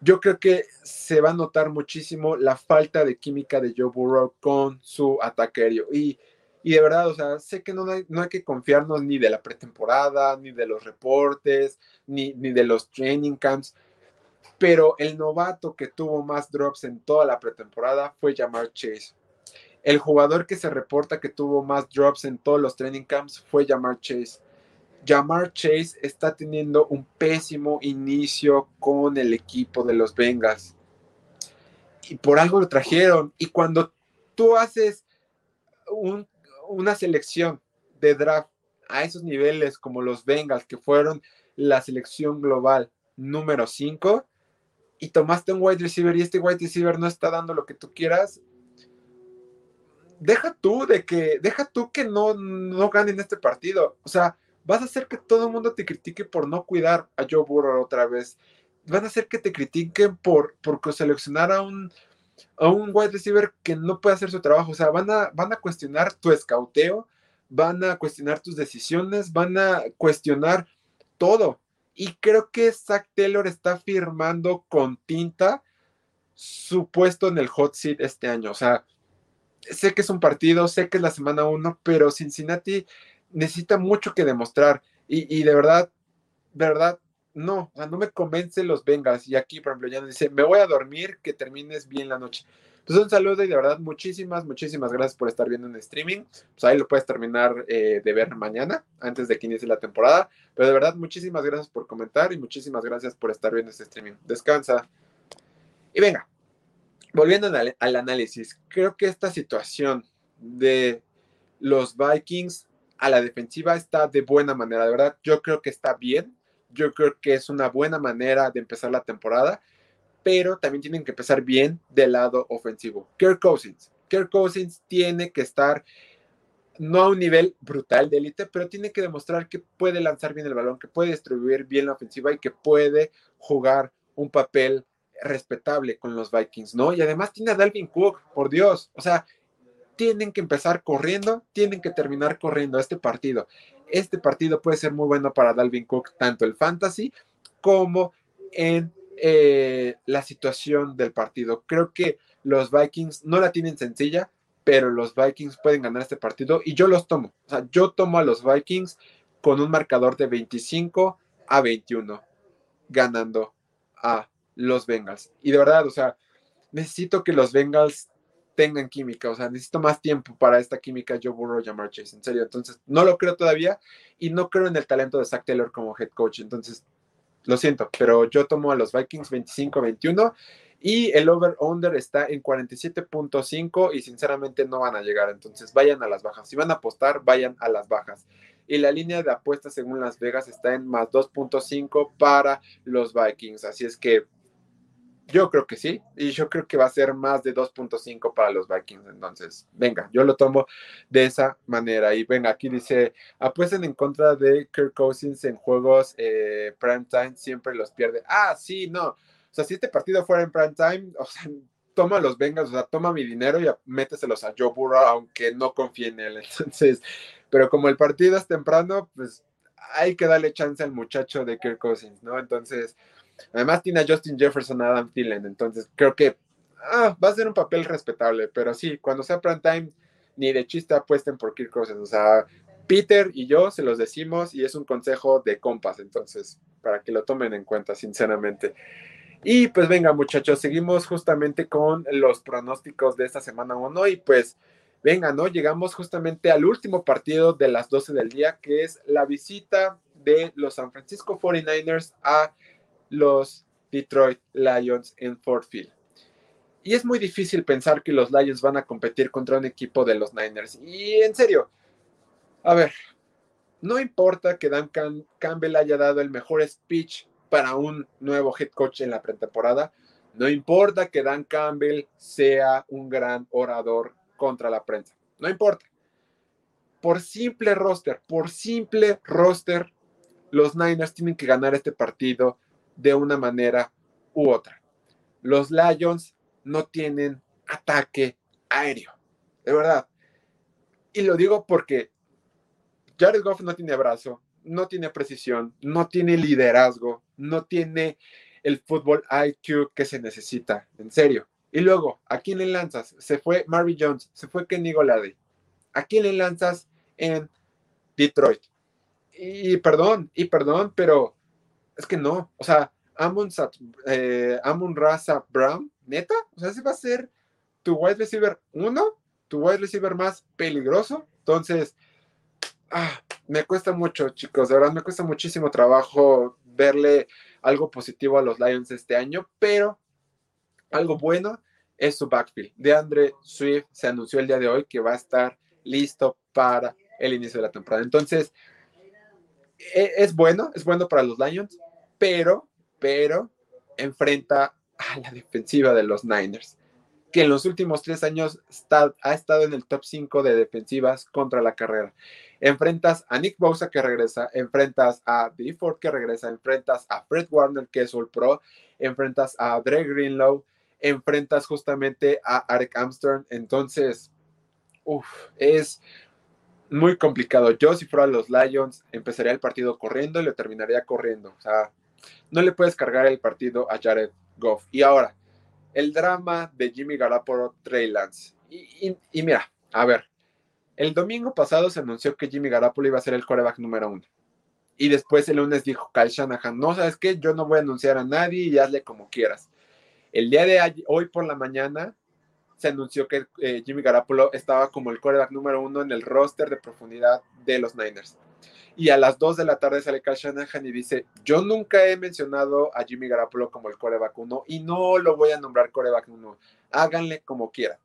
A: yo creo que se va a notar muchísimo la falta de química de Joe Burrow con su ataque aéreo. Y, y de verdad, o sea, sé que no hay, no hay que confiarnos ni de la pretemporada, ni de los reportes, ni, ni de los training camps pero el novato que tuvo más drops en toda la pretemporada fue Jamar Chase. El jugador que se reporta que tuvo más drops en todos los training camps fue Jamar Chase. Jamar Chase está teniendo un pésimo inicio con el equipo de los Bengals. Y por algo lo trajeron. Y cuando tú haces una selección de draft a esos niveles como los Bengals, que fueron la selección global número 5, y tomaste un wide receiver y este wide receiver no está dando lo que tú quieras, deja tú de que, deja tú que no, no ganen este partido. O sea, vas a hacer que todo el mundo te critique por no cuidar a Joe Burrow otra vez. Van a hacer que te critiquen por, por seleccionar a un, a un wide receiver que no puede hacer su trabajo. O sea, van a, van a cuestionar tu escauteo, van a cuestionar tus decisiones, van a cuestionar todo. Y creo que Zach Taylor está firmando con tinta su puesto en el hot seat este año. O sea, sé que es un partido, sé que es la semana uno, pero Cincinnati necesita mucho que demostrar. Y, de verdad, verdad, no, no me convence los Bengals. Y aquí, por ejemplo, ya nos dice, me voy a dormir, que termines bien la noche. Pues un saludo y de verdad muchísimas, muchísimas gracias por estar viendo en streaming. Pues ahí lo puedes terminar eh, de ver mañana, antes de que inicie la temporada. Pero de verdad muchísimas gracias por comentar y muchísimas gracias por estar viendo este streaming. Descansa. Y venga, volviendo al, análisis, creo que esta situación de los Vikings a la defensiva está de buena manera, de verdad, yo creo que está bien, yo creo que es una buena manera de empezar la temporada pero también tienen que empezar bien del lado ofensivo. Kirk Cousins. Kirk Cousins tiene que estar no a un nivel brutal de élite, pero tiene que demostrar que puede lanzar bien el balón, que puede distribuir bien la ofensiva y que puede jugar un papel respetable con los Vikings, ¿no? Y además tiene a Dalvin Cook, por Dios, o sea, tienen que empezar corriendo, tienen que terminar corriendo este partido. Este partido puede ser muy bueno para Dalvin Cook, tanto el fantasy como en eh, la situación del partido. Creo que los Vikings no la tienen sencilla, pero los Vikings pueden ganar este partido y yo los tomo. O sea, yo tomo a los Vikings con un marcador de 25 a 21, ganando a los Bengals. Y de verdad, o sea, necesito que los Bengals tengan química, o sea, necesito más tiempo para esta química Joe Burrow y Chase, en serio. Entonces, no lo creo todavía y no creo en el talento de Zach Taylor como head coach. Entonces, lo siento, pero yo tomo a los Vikings 25-21 y el over-under está en 47.5 y sinceramente no van a llegar. Entonces, vayan a las bajas. Si van a apostar, vayan a las bajas. Y la línea de apuestas según Las Vegas está en más 2.5 para los Vikings. Así es que yo creo que sí, y yo creo que va a ser más de 2.5 para los Vikings. Entonces, venga, yo lo tomo de esa manera. Y venga, aquí dice, apuesten en contra de Kirk Cousins en juegos eh, prime time, siempre los pierde. Ah, sí, no. O sea, si este partido fuera en prime time, o sea, toma los Bengals, o sea, toma mi dinero y méteselos a Joe Burrow, aunque no confíe en él. (laughs) Entonces, pero como el partido es temprano, pues hay que darle chance al muchacho de Kirk Cousins, ¿no? Entonces, Además tiene a Justin Jefferson, Adam Thielen, entonces creo que ah, va a ser un papel respetable, pero sí, cuando sea prime ni de chiste apuesten por Kirk Cousins, o sea, Peter y yo se los decimos y es un consejo de compas, entonces, para que lo tomen en cuenta, sinceramente. Y pues venga muchachos, seguimos justamente con los pronósticos de esta semana 1 y pues venga, ¿no? Llegamos justamente al último partido de las 12 del día, que es la visita de los San Francisco 49ers a los Detroit Lions en Fort Field. Y es muy difícil pensar que los Lions van a competir contra un equipo de los Niners. Y en serio, a ver, no importa que Dan Campbell haya dado el mejor speech para un nuevo head coach en la pretemporada, no importa que Dan Campbell sea un gran orador contra la prensa, no importa. Por simple roster, por simple roster, los Niners tienen que ganar este partido de una manera u otra. Los Lions no tienen ataque aéreo, de verdad. Y lo digo porque Jared Goff no tiene brazo, no tiene precisión, no tiene liderazgo, no tiene el fútbol IQ que se necesita, en serio. Y luego, ¿a quién le lanzas? Se fue Mary Jones, se fue Kenny Golade. ¿A quién le lanzas en Detroit? Y perdón, y perdón, pero es que no, o sea, Amon, eh, Amon Raza Brown, neta, o sea, ese va a ser tu wide receiver uno, tu wide receiver más peligroso. Entonces, ah, me cuesta mucho, chicos, de verdad me cuesta muchísimo trabajo verle algo positivo a los Lions este año, pero algo bueno es su backfield. De Andre Swift se anunció el día de hoy que va a estar listo para el inicio de la temporada. Entonces, e, es bueno, es bueno para los Lions, pero, pero enfrenta a la defensiva de los Niners, que en los últimos tres años ha estado en el top 5 de defensivas contra la carrera. Enfrentas a Nick Bosa que regresa, enfrentas a D. Ford que regresa, enfrentas a Fred Warner que es All Pro, enfrentas a Dre Greenlow, enfrentas justamente a Eric Armstrong. Entonces, uff, es muy complicado. Yo si fuera los Lions, empezaría el partido corriendo y lo terminaría corriendo. O sea, no le puedes cargar el partido a Jared Goff. Y ahora, el drama de Jimmy Garoppolo, Trey. Y, mira, a ver, el domingo pasado se anunció que Jimmy Garoppolo iba a ser el coreback número uno. Y después el lunes dijo Kyle Shanahan, no, ¿sabes qué? Yo no voy a anunciar a nadie y hazle como quieras. El día de hoy por la mañana se anunció que eh, Jimmy Garoppolo estaba como el coreback número uno en el roster de profundidad de los Niners y a las 2 de la tarde sale Kyle Shanahan y dice, yo nunca he mencionado a Jimmy Garapolo como el coreback 1 y no lo voy a nombrar coreback 1, háganle como quieran.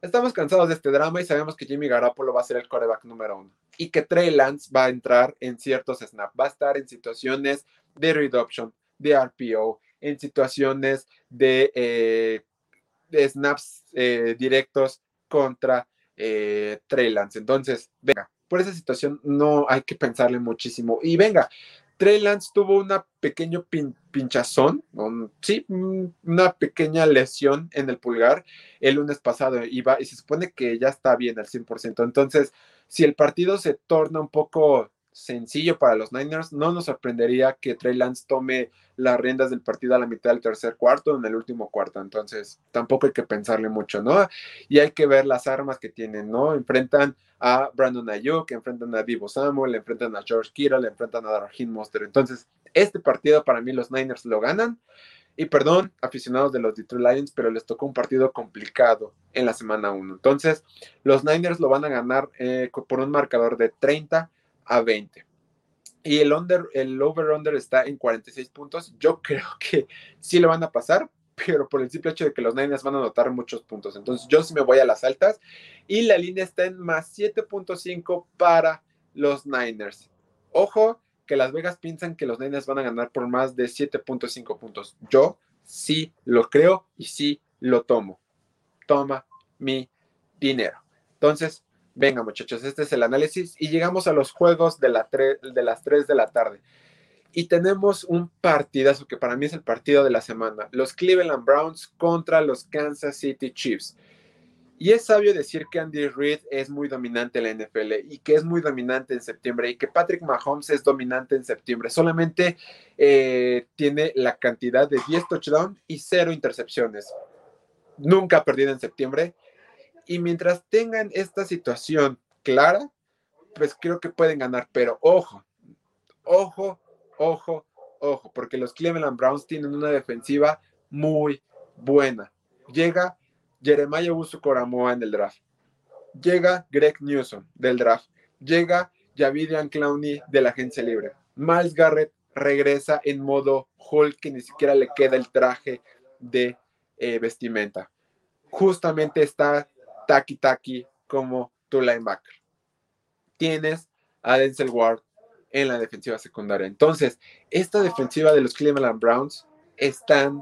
A: Estamos cansados de este drama y sabemos que Jimmy Garapolo va a ser el coreback número uno y que Trey Lance va a entrar en ciertos snaps, va a estar en situaciones de read option, de RPO, en situaciones de, eh, snaps eh, directos contra eh, Trey Lance. Entonces, venga, por esa situación no hay que pensarle muchísimo. Y venga, Trey Lance tuvo una pequeño pinchazón, sí, una pequeña lesión en el pulgar el lunes pasado y, y se supone que ya está bien al 100%. Entonces, si el partido se torna un poco sencillo para los Niners. No nos sorprendería que Trey Lance tome las riendas del partido a la mitad del tercer cuarto, en el último cuarto. Entonces, tampoco hay que pensarle mucho, ¿no? Y hay que ver las armas que tienen, ¿no? Enfrentan a Brandon Ayuk, enfrentan a Divo Samuel, enfrentan a George Kittle, enfrentan a Raheem Monster. Entonces, este partido para mí los Niners lo ganan. Y perdón, aficionados de los Detroit Lions, pero les tocó un partido complicado en la semana 1. Entonces, los Niners lo van a ganar eh, por un marcador de 30 a 20. Y el, under, el over-under está en 46 puntos. Yo creo que sí lo van a pasar, pero por el simple hecho de que los Niners van a anotar muchos puntos. Entonces yo sí me voy a las altas. Y la línea está en más 7.5 para los Niners. Ojo, que Las Vegas piensan que los Niners van a ganar por más de 7.5 puntos. Yo sí lo creo y sí lo tomo. Toma mi dinero. Entonces, Venga, muchachos, este es el análisis y llegamos a los juegos de, la de las 3 de la tarde. Y tenemos un partidazo que para mí es el partido de la semana. Los Cleveland Browns contra los Kansas City Chiefs. Y es sabio decir que Andy Reid es muy dominante en la NFL y que es muy dominante en septiembre y que Patrick Mahomes es dominante en septiembre. Solamente eh, tiene la cantidad de 10 touchdowns y 0 intercepciones. Nunca ha perdido en septiembre y mientras tengan esta situación clara, pues creo que pueden ganar. Pero ojo, ojo, ojo, ojo, porque los Cleveland Browns tienen una defensiva muy buena. Llega Jeremiah Usu Coramoa en el draft. Llega Greg Newsom del draft. Llega Javidian Clowney de la agencia libre. Miles Garrett regresa en modo Hulk que ni siquiera le queda el traje de eh, vestimenta. Justamente está Taki Taki como tu linebacker. Tienes a Denzel Ward en la defensiva secundaria. Entonces, esta defensiva de los Cleveland Browns están,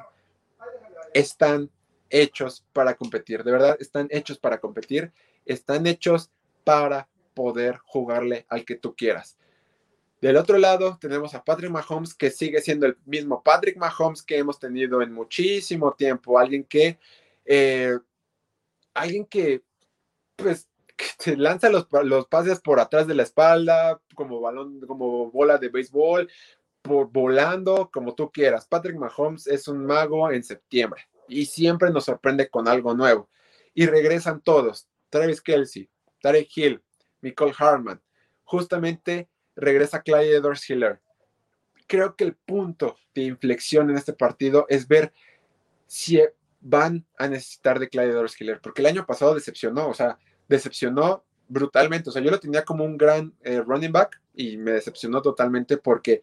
A: están hechos para competir. De verdad, están hechos para competir. Están hechos para poder jugarle al que tú quieras. Del otro lado tenemos a Patrick Mahomes, que sigue siendo el mismo Patrick Mahomes que hemos tenido en muchísimo tiempo. Alguien que eh, alguien que, pues, te lanza los, los, pases por atrás de la espalda, como balón, como bola de béisbol, por volando, como tú quieras. Patrick Mahomes es un mago en septiembre y siempre nos sorprende con algo nuevo. Y regresan todos: Travis Kelsey, Tarek Hill, Nicole Harman. Justamente regresa Clyde Edwards Hiller. Creo que el punto de inflexión en este partido es ver si van a necesitar de Clyde Killer, porque el año pasado decepcionó, o sea, decepcionó brutalmente. O sea, yo lo tenía como un gran eh, running back y me decepcionó totalmente porque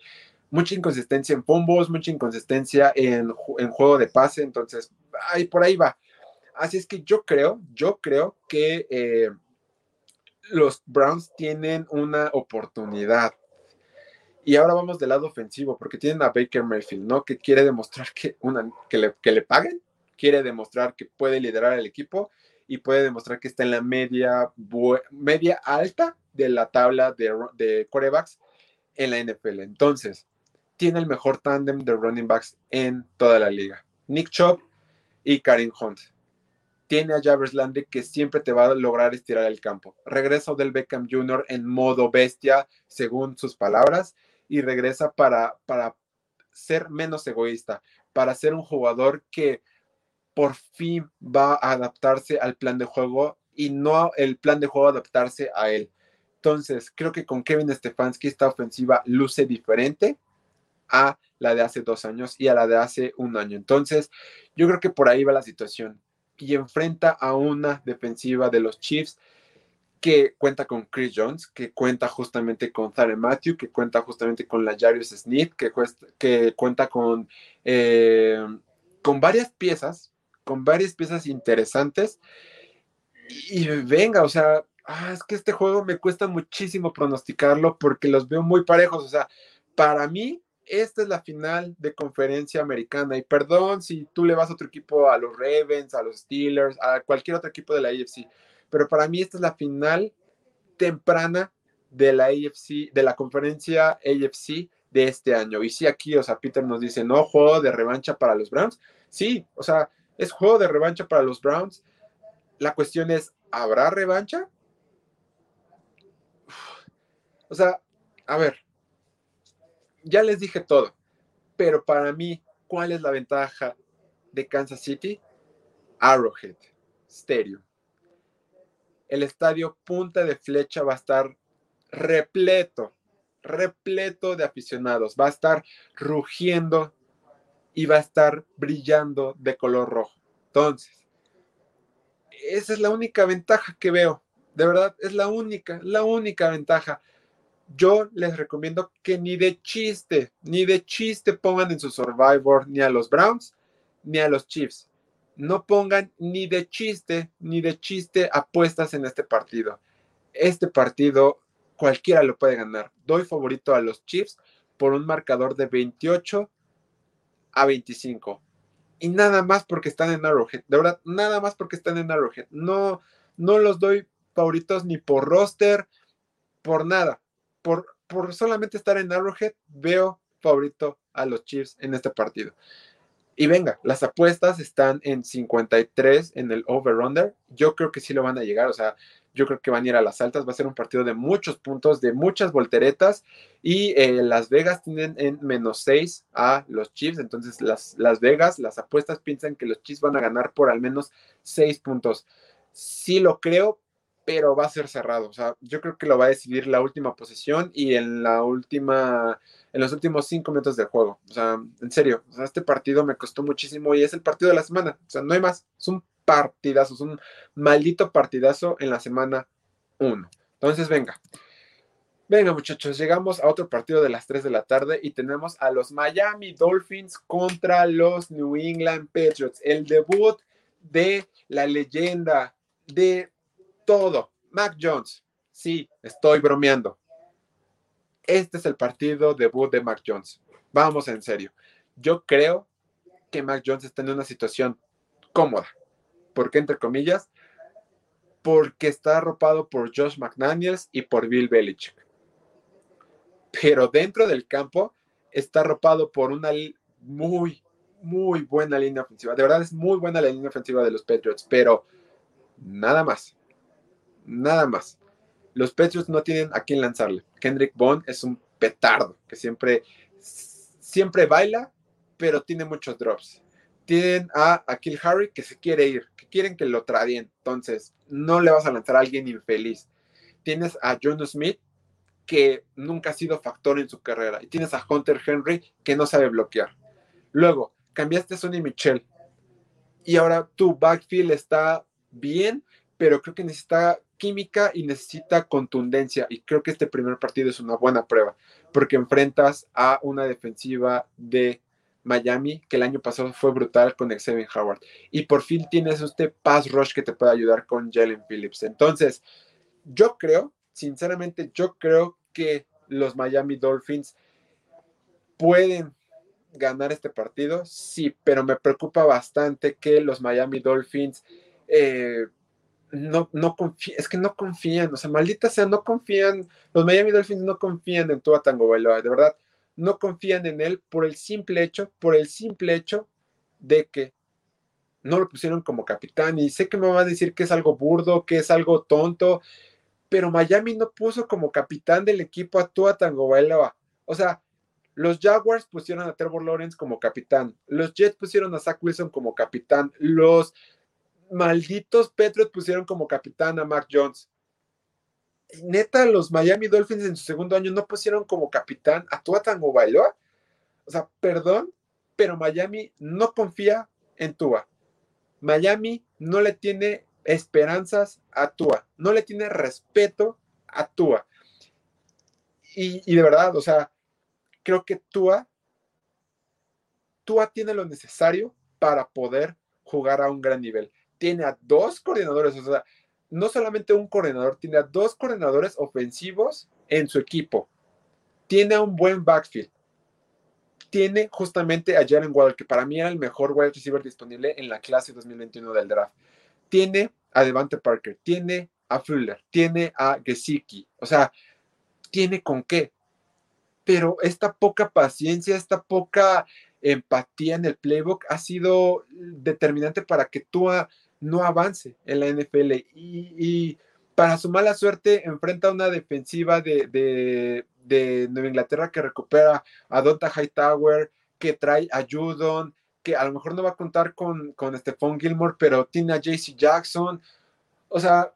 A: mucha inconsistencia en fumbles, mucha inconsistencia en, en, juego de pase, entonces, ahí por ahí va. Así es que yo creo, yo creo que eh, los Browns tienen una oportunidad. Y ahora vamos del lado ofensivo, porque tienen a Baker Mayfield, ¿no? Que quiere demostrar que, una, que, le, que le paguen quiere demostrar que puede liderar el equipo y puede demostrar que está en la media, media alta de la tabla de, de corebacks en la NFL. Entonces, tiene el mejor tándem de running backs en toda la liga. Nick Chubb y Karim Hunt. Tiene a Javers Landry que siempre te va a lograr estirar el campo. Regresa del Beckham Jr. en modo bestia, según sus palabras, y regresa para, para ser menos egoísta, para ser un jugador que por fin va a adaptarse al plan de juego y no el plan de juego adaptarse a él. Entonces, creo que con Kevin Stefanski esta ofensiva luce diferente a la de hace dos años y a la de hace un año. Entonces, yo creo que por ahí va la situación. Y enfrenta a una defensiva de los Chiefs que cuenta con Chris Jones, que cuenta justamente con Zare Matthew, que cuenta justamente con la Jarius Smith, que, que cuenta con, eh, con varias piezas con varias piezas interesantes. Y, venga, o sea, ah, es que este juego me cuesta muchísimo pronosticarlo porque los veo muy parejos. O sea, para mí, esta es la final de conferencia americana. Y perdón si tú le vas a otro equipo, a los Ravens, a los Steelers, a cualquier otro equipo de la AFC, pero para mí esta es la final temprana de la AFC, de la conferencia AFC de este año. Y sí, aquí, o sea, Peter nos dice, no, juego de revancha para los Browns. Sí, o sea, es juego de revancha para los Browns. La cuestión es, ¿habrá revancha? O sea, a ver, ya les dije todo, pero para mí, ¿cuál es la ventaja de Kansas City? Arrowhead Stadium. El estadio Punta de Flecha va a estar repleto, repleto de aficionados, va a estar rugiendo y va a estar brillando de color rojo. Entonces, esa es la única ventaja que veo. De verdad, es la única, la única ventaja. Yo les recomiendo que ni de chiste, ni de chiste pongan en su Survivor ni a los Browns ni a los Chiefs. No pongan ni de chiste, ni de chiste apuestas en este partido. Este partido cualquiera lo puede ganar. Doy favorito a los Chiefs por un marcador de 28 a 25. Y nada más porque están en Arrowhead. De verdad, nada más porque están en Arrowhead. No, no los doy favoritos ni por roster, por nada. Por, por solamente estar en Arrowhead, veo favorito a los Chiefs en este partido. Y venga, las apuestas están en 53 en el over-under. Yo creo que sí lo van a llegar. O sea, yo creo que van a ir a las altas, va a ser un partido de muchos puntos, de muchas volteretas y eh, Las Vegas tienen en menos 6 a los Chiefs, entonces las, las Vegas, las apuestas piensan que los Chiefs van a ganar por al menos 6 puntos. Sí lo creo, pero va a ser cerrado, o sea, yo creo que lo va a decidir la última posición y en la última, en los últimos 5 minutos del juego, o sea, en serio, este partido me costó muchísimo y es el partido de la semana, o sea, no hay más, es un partidazo, es un maldito partidazo en la semana 1. Entonces, venga. Venga, muchachos, llegamos a otro partido de las 3 de la tarde y tenemos a los Miami Dolphins contra los New England Patriots. El debut de la leyenda, de todo. Mac Jones. Sí, estoy bromeando. Este es el partido debut de Mac Jones. Vamos en serio. Yo creo que Mac Jones está en una situación cómoda. ¿Por qué entre comillas? Porque está arropado por Josh McDaniels y por Bill Belichick. Pero dentro del campo está arropado por una muy, muy buena línea ofensiva. De verdad es muy buena la línea ofensiva de los Patriots, pero nada más. Nada más. Los Patriots no tienen a quién lanzarle. Kendrick Bond es un petardo que siempre, siempre baila, pero tiene muchos drops tienen a Akil Harry que se quiere ir, que quieren que lo tradien. Entonces, no le vas a lanzar a alguien infeliz. Tienes a John Smith que nunca ha sido factor en su carrera. Y tienes a Hunter Henry que no sabe bloquear. Luego, cambiaste a Sonny Michel. Y ahora tu backfield está bien, pero creo que necesita química y necesita contundencia. Y creo que este primer partido es una buena prueba, porque enfrentas a una defensiva de Miami, que el año pasado fue brutal con Xavier Howard. Y por fin tienes este pass rush que te puede ayudar con Jalen Phillips. Entonces, yo creo, sinceramente, yo creo que los Miami Dolphins pueden ganar este partido, sí, pero me preocupa bastante que los Miami Dolphins eh, no, no confían, es que no confían, o sea, maldita sea, no confían, los Miami Dolphins no confían en Tua Tango Bailoa, de verdad, no confían en él por el simple hecho, por el simple hecho de que no lo pusieron como capitán. Y sé que me va a decir que es algo burdo, que es algo tonto, pero Miami no puso como capitán del equipo a Tua Tagovailoa. O sea, los Jaguars pusieron a Trevor Lawrence como capitán, los Jets pusieron a Zach Wilson como capitán, los malditos Patriots pusieron como capitán a Mark Jones neta, los Miami Dolphins en su segundo año no pusieron como capitán a Tua Tango Bailoa. O sea, perdón, pero Miami no confía en Tua. Miami no le tiene esperanzas a Tua, no le tiene respeto a Tua. Y, y de verdad, o sea, creo que Tua, Tua tiene lo necesario para poder jugar a un gran nivel. Tiene a dos coordinadores, o sea, no solamente un coordinador, tiene a dos coordinadores ofensivos en su equipo. Tiene un buen backfield. tiene justamente a Jalen Waddle, que para mí era el mejor wide receiver disponible en la clase 2021 del draft. Tiene a Devante Parker, tiene a Fuller, tiene a Gesicki, o sea, tiene con qué. Pero esta poca paciencia, esta poca empatía en el playbook ha sido determinante para que Tua no avance en la NFL. Y, para su mala suerte, enfrenta una defensiva de, Nueva Inglaterra que recupera a Donta Hightower, que trae a Judon, que a lo mejor no va a contar con, con Stephon Gilmore, pero tiene a JC Jackson. O sea,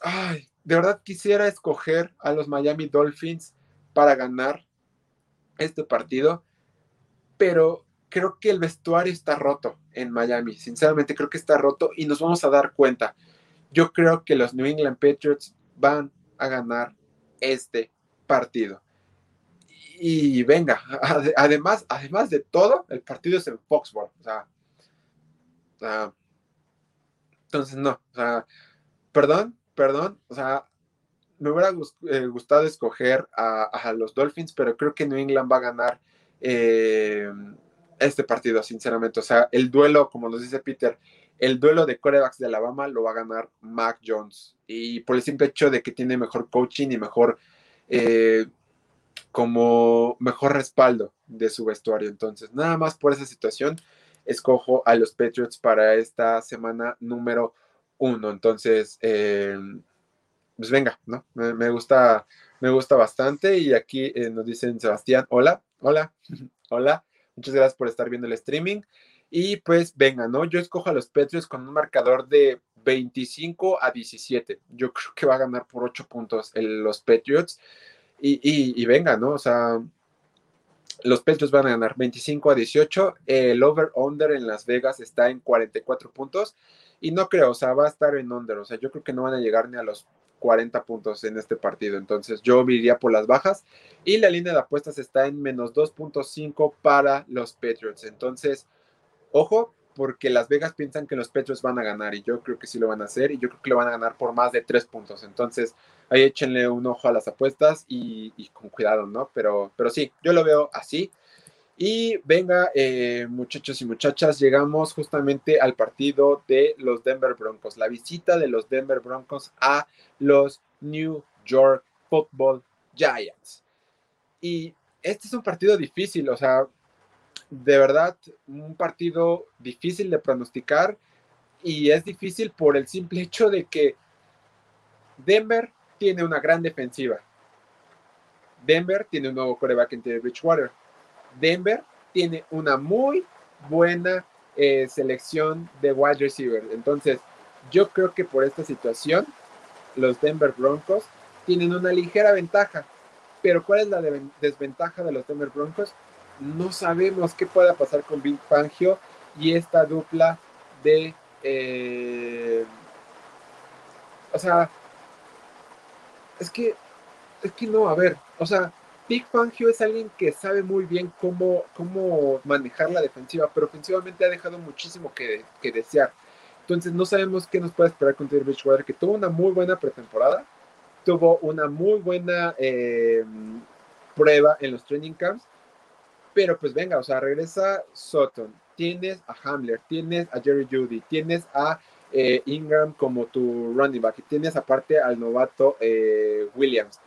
A: ay, de verdad quisiera escoger a los Miami Dolphins para ganar este partido, pero creo que el vestuario está roto en Miami. Sinceramente, creo que está roto y nos vamos a dar cuenta. Yo creo que los New England Patriots van a ganar este partido. Y venga, además, además de todo, el partido es en Foxborough. O sea, entonces no, o sea, perdón, perdón, o sea, me hubiera eh, gustado escoger a, los Dolphins, pero creo que New England va a ganar eh, este partido, sinceramente. O sea, el duelo, como nos dice Peter, el duelo de corebacks de Alabama lo va a ganar Mac Jones. Y por el simple hecho de que tiene mejor coaching y mejor, eh, como mejor respaldo de su vestuario. Entonces, nada más por esa situación, escojo a los Patriots para esta semana número uno. Entonces, pues venga, ¿no? Me, gusta, me gusta bastante y aquí eh, nos dicen Sebastián, hola, hola, (laughs) hola, muchas gracias por estar viendo el streaming y pues venga, ¿no? Yo escojo a los Patriots con un marcador de 25 a 17. Yo creo que va a ganar por 8 puntos los Patriots y, venga, ¿no? O sea, los Patriots van a ganar 25 a 18. El over-under en Las Vegas está en 44 puntos. Y no creo, o sea, va a estar en under. O sea, yo creo que no van a llegar ni a los 40 puntos en este partido. Entonces yo iría por las bajas y la línea de apuestas está en menos 2.5 para los Patriots. Entonces, ojo, porque Las Vegas piensan que los Patriots van a ganar y yo creo que sí lo van a hacer y yo creo que lo van a ganar por más de 3 puntos. Entonces, ahí échenle un ojo a las apuestas y, y con cuidado, ¿no? Pero, pero sí, yo lo veo así. Y venga, eh, muchachos y muchachas, llegamos justamente al partido de los Denver Broncos, la visita de los Denver Broncos a los New York Football Giants. Y este es un partido difícil, o sea, de verdad, un partido difícil de pronosticar y es difícil por el simple (laughs) hecho de que Denver tiene una gran defensiva. Denver tiene un nuevo coreback en Bridgewater Denver tiene una muy buena eh, selección de wide receiver. Entonces, yo creo que por esta situación, los Denver Broncos tienen una ligera ventaja. Pero ¿cuál es la desventaja de los Denver Broncos? No sabemos qué pueda pasar con Big Fangio y esta dupla de... Eh, o sea, es que, es que no, a ver, o sea, Big Fangio es alguien que sabe muy bien cómo, cómo manejar la defensiva, pero ofensivamente ha dejado muchísimo que, desear. Entonces no sabemos qué nos puede esperar con Terry Bridgewater, que tuvo una muy buena pretemporada, tuvo una muy buena eh, prueba en los training camps, pero pues venga, o sea, regresa Sutton, tienes a Hamler, tienes a Jerry Judy, tienes a eh, Ingram como tu running back, y tienes aparte al novato eh, Williams.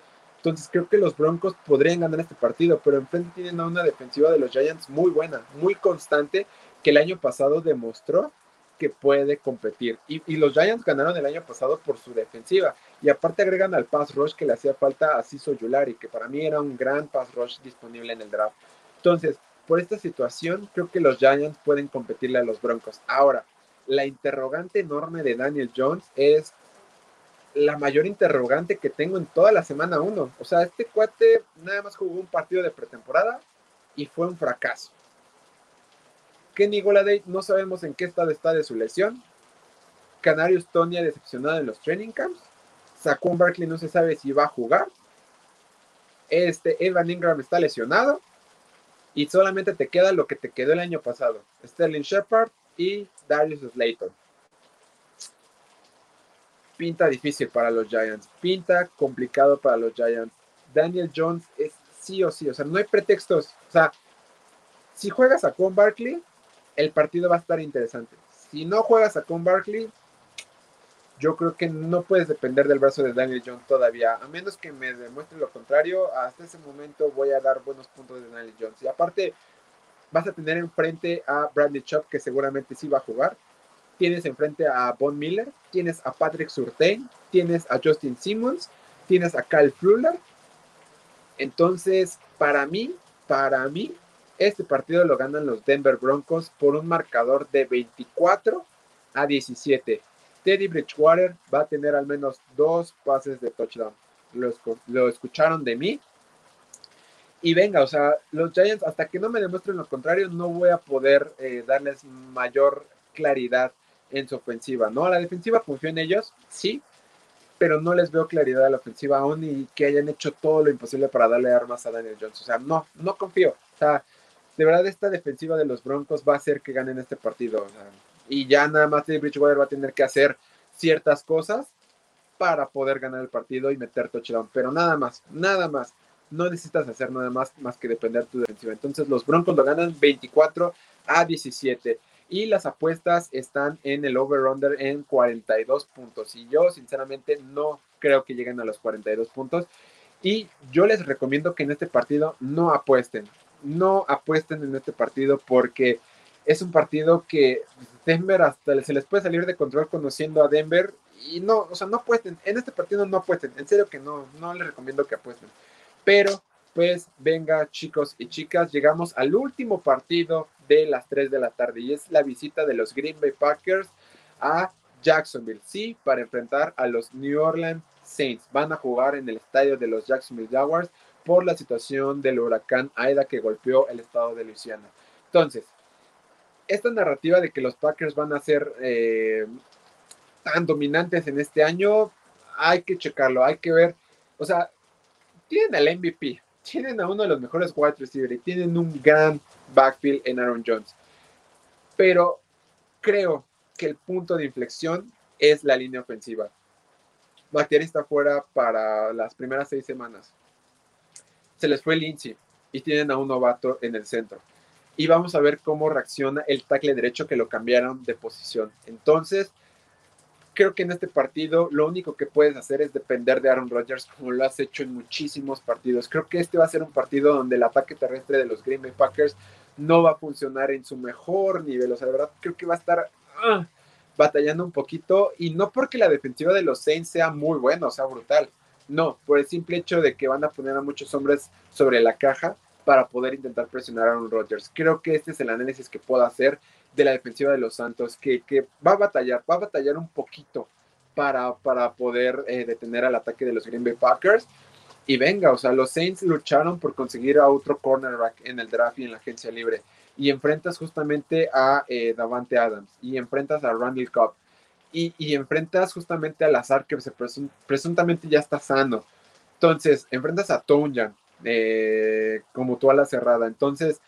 A: Entonces creo que los Broncos podrían ganar este partido, pero enfrente tienen a una defensiva de los Giants muy buena, muy constante, que el año pasado demostró que puede competir. Y, los Giants ganaron el año pasado por su defensiva. Y aparte agregan al pass rush que le hacía falta a Ciso Yulari, que para mí era un gran pass rush disponible en el draft. Entonces, por esta situación, creo que los Giants pueden competirle a los Broncos. Ahora, la interrogante enorme de Daniel Jones es la mayor interrogante que tengo en toda la semana 1. O sea, este cuate nada más jugó un partido de pretemporada y fue un fracaso. Kenny Goladay no sabemos en qué estado está de su lesión. Canarius Tony decepcionado en los training camps. Saquon Barkley no se sabe si va a jugar. Este Evan Ingram está lesionado. Y solamente te queda lo que te quedó el año pasado. Sterling Shepard y Darius Slayton pinta difícil para los Giants, pinta complicado para los Giants. Daniel Jones es sí o sí, o sea, no hay pretextos. O sea,
B: si juegas a Con Barkley, el partido va a estar interesante. Si no juegas a Con Barkley, yo creo que no puedes depender del brazo de Daniel Jones todavía, a menos que me demuestre lo contrario. Hasta ese momento voy a dar buenos puntos de Daniel Jones. Y aparte, vas a tener enfrente a Bradley Chubb, que seguramente sí va a jugar. Tienes enfrente a Von Miller, tienes a Patrick Surtain, tienes a Justin Simmons, tienes a Kyle Fuller. Entonces, para mí, para mí, este partido lo ganan los Denver Broncos por un marcador de 24 a 17. Teddy Bridgewater va a tener al menos dos pases de touchdown. Lo, escucharon de mí. Y venga, o sea, los Giants, hasta que no me demuestren lo contrario, no voy a poder eh, darles mayor claridad en su ofensiva, ¿no? La defensiva confío en ellos, sí, pero no les veo claridad a la ofensiva aún y que hayan hecho todo lo imposible para darle armas a Daniel Jones. O sea, no, no confío. O sea, de verdad esta defensiva de los Broncos va a hacer que ganen este partido. Y ya nada más Teddy Bridgewater va a tener que hacer ciertas cosas para poder ganar el partido y meter touchdown, pero nada más, nada más. No necesitas hacer nada más más que depender de tu defensiva. Entonces los Broncos lo ganan 24 a 17 y las apuestas están en el over-under en 42 puntos. Y yo sinceramente no creo que lleguen a los 42 puntos. Y yo les recomiendo que en este partido no apuesten. No apuesten en este partido porque es un partido que Denver hasta se les puede salir de control conociendo a Denver y no, o sea, no apuesten, en este partido no apuesten, en serio que no, no les recomiendo que apuesten. Pero, pues, venga chicos y chicas, llegamos al último partido de las 3 de la tarde y es la visita de los Green Bay Packers a Jacksonville, sí, para enfrentar a los New Orleans Saints. Van a jugar en el estadio de los Jacksonville Jaguars por la situación del huracán Aida que golpeó el estado de Luisiana. Entonces, esta narrativa de que los Packers van a ser eh, tan dominantes en este año, hay que checarlo, hay que ver. O sea, tienen al MVP, tienen a uno de los mejores wide receivers y tienen un gran backfield en Aaron Jones. Pero creo que el punto de inflexión es la línea ofensiva. Bakhtiari está fuera para las primeras seis semanas. Se les fue Lindsay y tienen a un novato en el centro y vamos a ver cómo reacciona el tackle derecho que lo cambiaron de posición. Entonces, creo que en este partido lo único que puedes hacer es depender de Aaron Rodgers como lo has hecho en muchísimos partidos. Creo que este va a ser un partido donde el ataque terrestre de los Green Bay Packers no va a funcionar en su mejor nivel. O sea, de verdad creo que va a estar ah, batallando un poquito y no porque la defensiva de los Saints sea muy buena, o sea, brutal. No, por el simple hecho de que van a poner a muchos hombres sobre la caja para poder intentar presionar a Aaron Rodgers. Creo que este es el análisis que puedo hacer de la defensiva de los Santos, que, va a batallar, va a batallar un poquito para, para poder eh, detener al ataque de los Green Bay Packers. Y venga, o sea, los Saints lucharon por conseguir a otro cornerback en el draft y en la agencia libre. Y enfrentas justamente a eh, Davante Adams, y enfrentas a Randall Cobb, y, y enfrentas justamente al azar que se presuntamente ya está sano. Entonces, enfrentas a Young, eh, como a la cerrada. Entonces,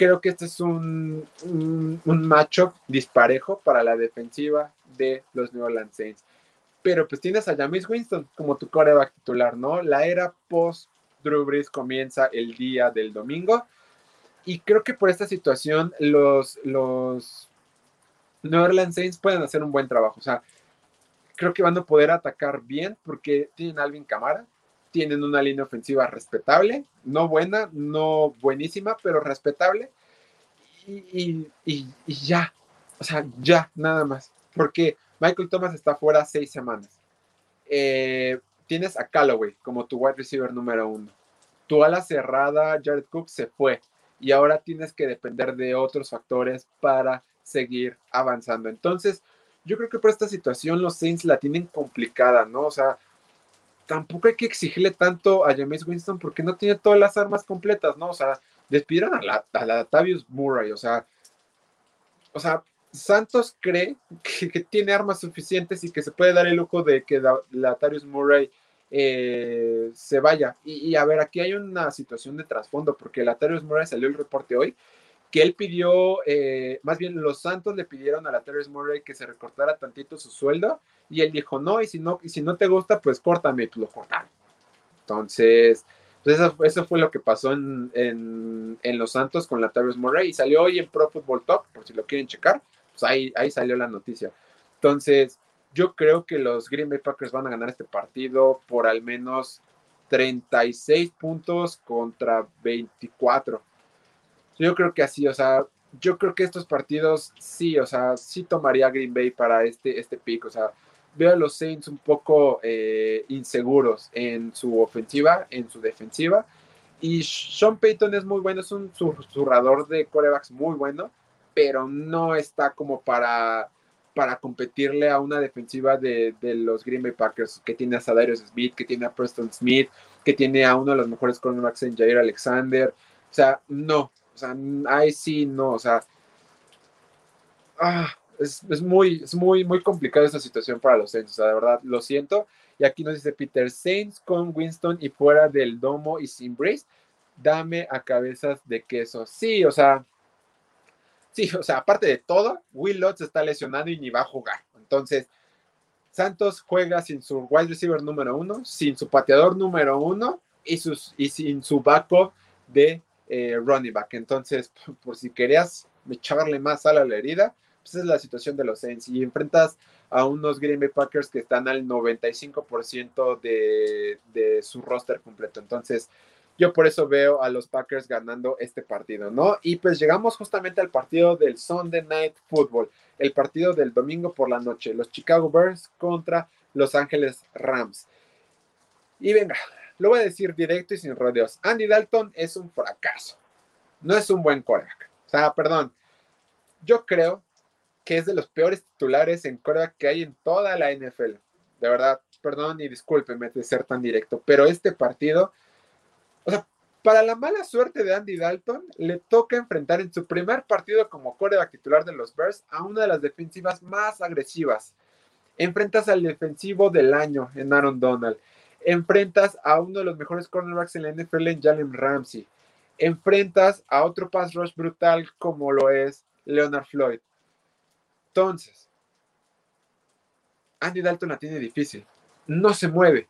B: creo que este es un, un, macho disparejo para la defensiva de los New Orleans Saints. Pero pues tienes a James Winston como tu coreback titular, ¿no? La era post Drew Brees comienza el día del domingo. Y creo que por esta situación los, los New Orleans Saints pueden hacer un buen trabajo. O sea, creo que van a poder atacar bien porque tienen a Alvin Camara, tienen una línea ofensiva respetable, no buena, no buenísima, pero respetable. Y, ya, o sea, ya, nada más. Porque Michael Thomas está fuera seis semanas. Eh, tienes a Callaway como tu wide receiver número uno. Tu ala cerrada, Jared Cook, se fue. Y ahora tienes que depender de otros factores para seguir avanzando. Entonces, yo creo que por esta situación los Saints la tienen complicada, ¿no? O sea, tampoco hay que exigirle tanto a James Winston porque no tiene todas las armas completas, ¿no? O sea, despidieron a la, a Murray, o sea, o sea, Santos cree que, tiene armas suficientes y que se puede dar el lujo de que Latavius Murray eh, se vaya. Y, a ver, aquí hay una situación de trasfondo, porque Latavius Murray salió el reporte hoy que él pidió, eh, más bien los Santos le pidieron a la Terrence Murray que se recortara tantito su sueldo y él dijo, no, y si no, y si no te gusta, pues córtame, pues lo cortaron. Entonces, Entonces eso, fue lo que pasó en, en, Los Santos con la Tavis Murray y salió hoy en Pro Football Talk, por si lo quieren checar, pues ahí, ahí salió la noticia. Entonces, yo creo que los Green Bay Packers van a ganar este partido por al menos 36 puntos contra 24. Yo creo que así, o sea, yo creo que estos partidos sí, o sea, sí tomaría Green Bay para este, este pick, o sea, veo a los Saints un poco eh, inseguros en su ofensiva, en su defensiva. Y Sean Payton es muy bueno, es un susurrador de corebacks muy bueno, pero no está como para, para competirle a una defensiva de, los Green Bay Packers, que tiene a Sadarius Smith, que tiene a Preston Smith, que tiene a uno de los mejores cornerbacks en Jair Alexander. O sea, no, sea, ahí sí, no, o sea, ah, es, muy, es muy, muy complicada esta situación para los Saints, o sea, de verdad, lo siento. Y aquí nos dice Peter Saints con Winston y fuera del domo y sin brace, dame a cabezas de queso. Sí, o sea, sí, o sea, aparte de todo, Will Lutz está lesionado y ni va a jugar. Entonces, Santos juega sin su wide receiver número uno, sin su pateador número uno y, sus, y sin su backup de eh, running back. Entonces, por si querías echarle más sal a la herida, pues es la situación de los Saints. Y enfrentas a unos Green Bay Packers que están al 95% de, de su roster completo. Entonces, yo por eso veo a los Packers ganando este partido, ¿no? Y pues llegamos justamente al partido del Sunday Night Football, el partido del domingo por la noche, los Chicago Bears contra Los Ángeles Rams. Y venga, lo voy a decir directo y sin rodeos. Andy Dalton es un fracaso. No es un buen quarterback. O sea, perdón. Yo creo que es de los peores titulares en quarterback que hay en toda la NFL. De verdad, perdón y discúlpeme de ser tan directo, pero este partido, o sea, para la mala suerte de Andy Dalton, le toca enfrentar en su primer partido como quarterback titular de los Bears a una de las defensivas más agresivas. Enfrentas al defensivo del año en Aaron Donald. Enfrentas a uno de los mejores cornerbacks en la NFL en Jalen Ramsey. Enfrentas a otro pass rush brutal como lo es Leonard Floyd. Entonces, Andy Dalton la tiene difícil. No se mueve,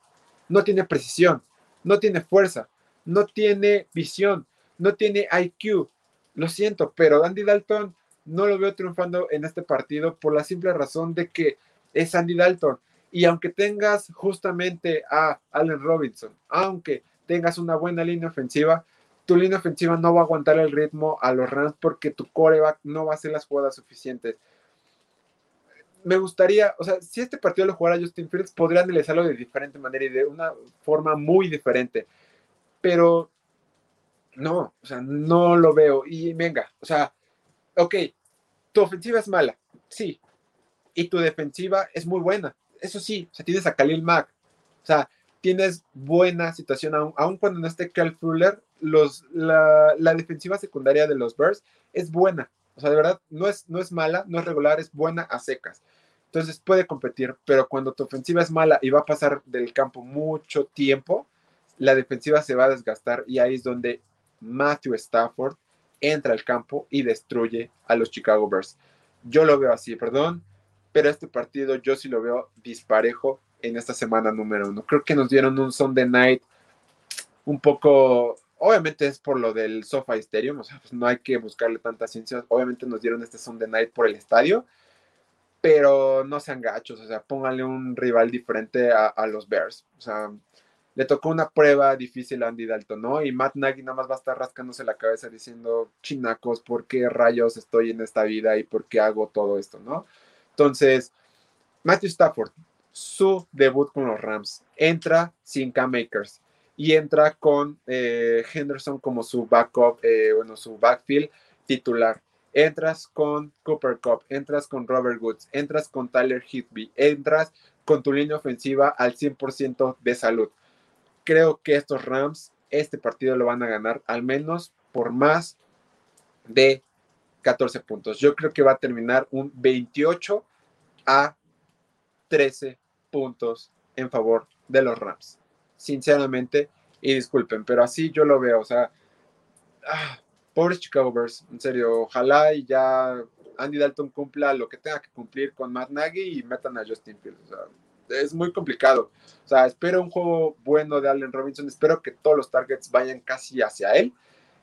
B: no tiene precisión, no tiene fuerza, no tiene visión, no tiene IQ. Lo siento, pero Andy Dalton no lo veo triunfando en este partido por la simple razón de que es Andy Dalton. Y aunque tengas justamente a Allen Robinson, aunque tengas una buena línea ofensiva, tu línea ofensiva no va a aguantar el ritmo a los Rams porque tu coreback no va a hacer las jugadas suficientes me gustaría, o sea, si este partido lo jugara Justin Fields, podría analizarlo de diferente manera y de una forma muy diferente. Pero no, o sea, no lo veo. Y venga, o sea, ok, tu ofensiva es mala, sí. Y tu defensiva es muy buena. Eso sí, o sea, tienes a Khalil Mack. O sea, tienes buena situación, aun, cuando no esté Cal Fuller, los, la, la defensiva secundaria de los Bears es buena. O sea, de verdad, no es, no es mala, no es regular, es buena a secas. Entonces puede competir, pero cuando tu ofensiva es mala y va a pasar del campo mucho tiempo, la defensiva se va a desgastar y ahí es donde Matthew Stafford entra al campo y destruye a los Chicago Bears. Yo lo veo así, perdón, pero este partido yo sí lo veo disparejo en esta semana número uno. Creo que nos dieron un Sunday night un poco Obviamente es por lo del SoFi Stadium, o sea, pues no hay que buscarle tanta ciencia. Obviamente nos dieron este Sunday Night por el estadio, pero no sean gachos, o sea, pónganle un rival diferente a, los Bears. O sea, le tocó una prueba difícil a Andy Dalton, ¿no? Y Matt Nagy nada más va a estar rascándose la cabeza diciendo, chinacos, ¿por qué rayos estoy en esta vida y por qué hago todo esto, ¿no? Entonces, Matthew Stafford, su debut con los Rams, entra sin K-Makers y entra con eh, Henderson como su backup, eh, bueno, su backfield titular. Entras con Cooper Cup, entras con Robert Woods, entras con Tyler Hitby, entras con tu línea ofensiva al 100% de salud. Creo que estos Rams, este partido lo van a ganar al menos por más de 14 puntos. Yo creo que va a terminar un 28 a 13 puntos en favor de los Rams sinceramente, y disculpen, pero así yo lo veo, o sea, ah, pobres en serio, ojalá y ya Andy Dalton cumpla lo que tenga que cumplir con Matt Nagy y metan a Justin Fields, es muy complicado. O sea, espero un juego bueno de Allen Robinson, espero que todos los targets vayan casi hacia él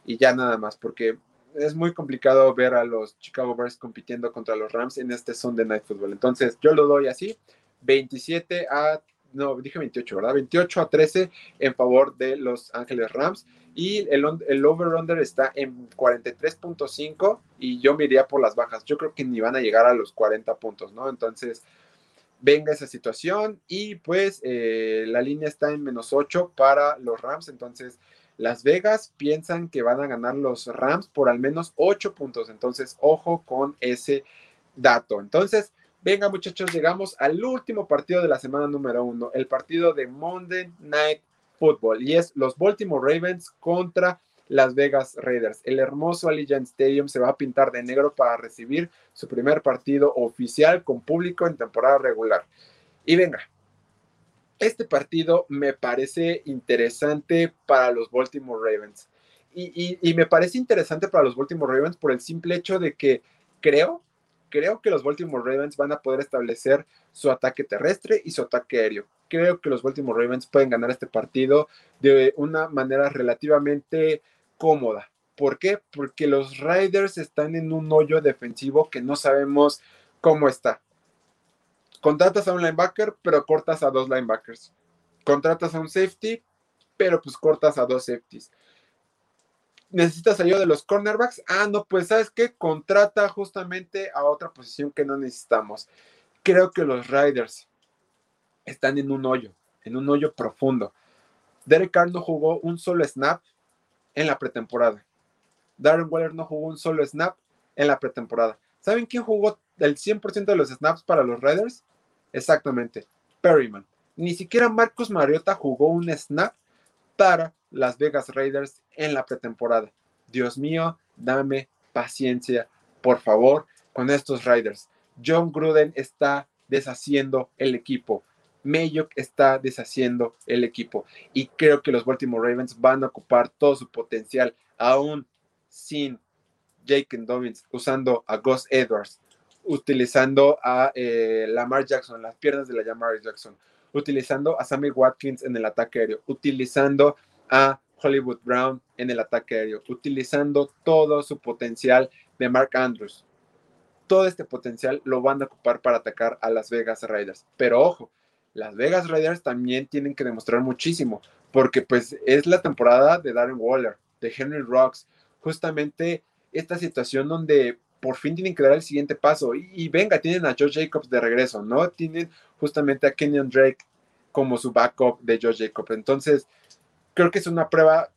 B: y ya nada más, porque es muy complicado ver a los Chicago Bears compitiendo contra los Rams en este Sunday Night Football. Entonces, yo lo doy así, 27 a, no, dije 28, ¿verdad? 28 a 13 en favor de los Ángeles Rams. Y el, el over-under está en 43.5 y yo me iría por las bajas. Yo creo que ni van a llegar a los 40 puntos, ¿no? Entonces, venga esa situación y pues eh, la línea está en menos 8 para los Rams. Entonces, las Vegas piensan que van a ganar los Rams por al menos 8 puntos. Entonces, ojo con ese dato. Entonces, venga muchachos, llegamos al último partido de la semana número uno, el partido de Monday Night Football. Y es los Baltimore Ravens contra las Vegas Raiders. El hermoso Allegiant Stadium se va a pintar de negro para recibir su primer partido oficial con público en temporada regular. Y venga, este partido me parece interesante para los Baltimore Ravens. Y, me parece interesante para los Baltimore Ravens por el simple hecho de que creo, creo que los Baltimore Ravens van a poder establecer su ataque terrestre y su ataque aéreo. Creo que los Baltimore Ravens pueden ganar este partido de una manera relativamente cómoda. ¿Por qué? Porque los Raiders están en un hoyo defensivo que no sabemos cómo está. Contratas a un linebacker, pero cortas a dos linebackers. Contratas a un safety, pero pues cortas a dos safeties. ¿Necesitas ayuda de los cornerbacks? Ah, no, pues sabes qué, contrata justamente a otra posición que no necesitamos. Creo que los Riders están en un hoyo, en un hoyo profundo. Derek Carr no jugó un solo snap en la pretemporada. Darren Waller no jugó un solo snap en la pretemporada. ¿Saben quién jugó el 100% de los snaps para los Raiders? Exactamente, Perryman. Ni siquiera Marcos Mariota jugó un snap para las Vegas Raiders en la pretemporada. Dios mío, dame paciencia, por favor, con estos Raiders. John Gruden está deshaciendo el equipo. Mayock está deshaciendo el equipo. Y creo que los Baltimore Ravens van a ocupar todo su potencial, aún sin Jake Dobbins, usando a Gus Edwards, utilizando a eh, Lamar Jackson, las piernas de la Lamar Jackson, utilizando a Sammy Watkins en el ataque aéreo, utilizando a Hollywood Brown en el ataque aéreo, utilizando todo su potencial de Mark Andrews. Todo este potencial lo van a ocupar para atacar a Las Vegas Raiders. Pero ojo, las Vegas Raiders también tienen que demostrar muchísimo, porque pues es la temporada de Darren Waller, de Henry Rocks, justamente esta situación donde por fin tienen que dar el siguiente paso. Y, venga, tienen a Josh Jacobs de regreso, ¿no? Tienen justamente a Kenyon Drake como su backup de Josh Jacobs. Entonces, creo que es una prueba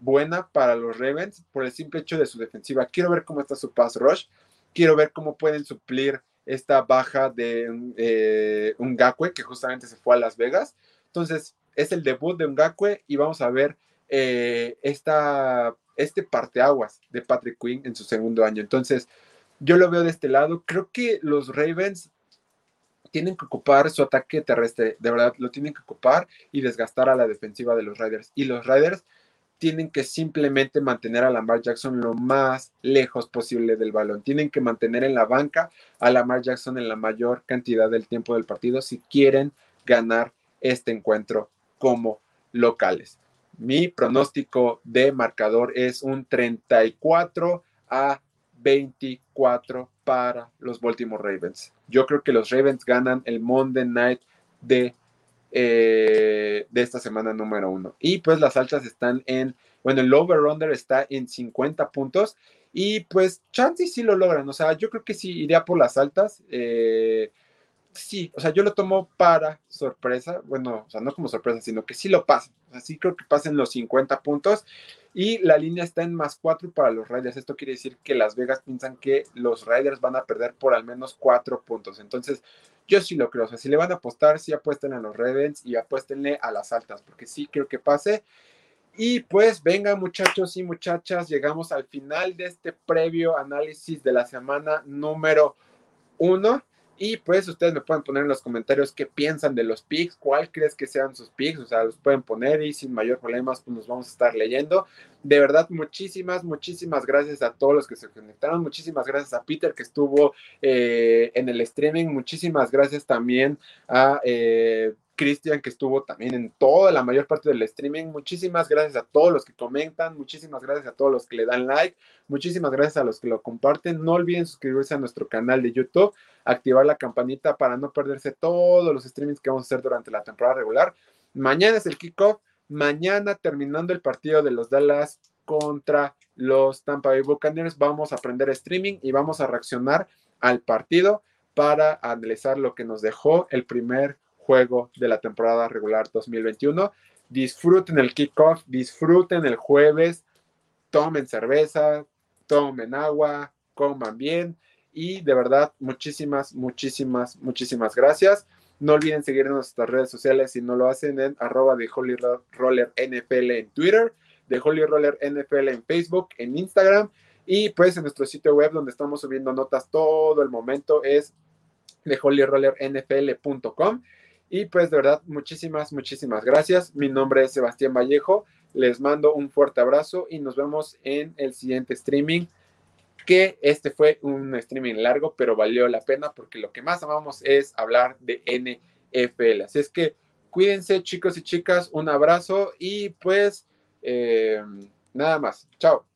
B: buena para los Ravens por el simple hecho de su defensiva. Quiero ver cómo está su pass rush. Quiero ver cómo pueden suplir esta baja de eh, un Gakwe que justamente se fue a Las Vegas. Entonces, es el debut de un Gakwe y vamos a ver eh, esta este parteaguas de Patrick Quinn en su segundo año. Entonces, yo lo veo de este lado. Creo que los Ravens tienen que ocupar su ataque terrestre, de verdad, lo tienen que ocupar y desgastar a la defensiva de los Raiders. Y los Raiders tienen que simplemente mantener a Lamar Jackson lo más lejos posible del balón. Tienen que mantener en la banca a Lamar Jackson en la mayor cantidad del tiempo del partido si quieren ganar este encuentro como locales. Mi pronóstico de marcador es un 34 a 24 para los Baltimore Ravens. Yo creo que los Ravens ganan el Monday Night de, eh, de esta semana número uno. Y pues las altas están en, bueno, el over-under está en 50 puntos. Y pues chances sí lo logran. O sea, yo creo que sí iría por las altas. Eh, sí, o sea, yo lo tomo para sorpresa, bueno, o sea, no como sorpresa, sino que sí lo pasan. O sea, sí creo que pasen los 50 puntos y la línea está en más 4 para los Raiders. Esto quiere decir que Las Vegas piensan que los Raiders van a perder por al menos 4 puntos. Entonces, yo sí lo creo. O sea, si le van a apostar, sí apuesten a los Ravens y apuéstenle a las altas, porque sí creo que pase. Y pues venga muchachos y muchachas, llegamos al final de este previo análisis de la semana número 1. Y pues ustedes me pueden poner en los comentarios qué piensan de los picks, cuál crees que sean sus picks, o sea, los pueden poner y sin mayor problemas pues nos vamos a estar leyendo. De verdad, muchísimas, muchísimas gracias a todos los que se conectaron, muchísimas gracias a Peter que estuvo eh, en el streaming, muchísimas gracias también a... Eh, Cristian, que estuvo también en toda la mayor parte del streaming. Muchísimas gracias a todos los que comentan, muchísimas gracias a todos los que le dan like, muchísimas gracias a los que lo comparten. No olviden suscribirse a nuestro canal de YouTube, activar la campanita para no perderse todos los streamings que vamos a hacer durante la temporada regular. Mañana es el kickoff. Mañana, terminando el partido de los Dallas contra los Tampa Bay Buccaneers, vamos a aprender streaming y vamos a reaccionar al partido para analizar lo que nos dejó el primer juego de la temporada regular 2021. Disfruten el kickoff, disfruten el jueves, tomen cerveza, tomen agua, coman bien y de verdad muchísimas, muchísimas, muchísimas gracias. No olviden seguirnos en nuestras redes sociales si no lo hacen en arroba de Holy Roller NFL en Twitter, de Holy Roller NFL en Facebook, en Instagram y pues en nuestro sitio web donde estamos subiendo notas todo el momento es de holyrollernfl.com. Y pues de verdad, muchísimas, muchísimas gracias. Mi nombre es Sebastián Vallejo. Les mando un fuerte abrazo y nos vemos en el siguiente streaming. Que este fue un streaming largo, pero valió la pena porque lo que más amamos es hablar de NFL. Así es que cuídense, chicos y chicas. Un abrazo y pues eh, nada más. Chao.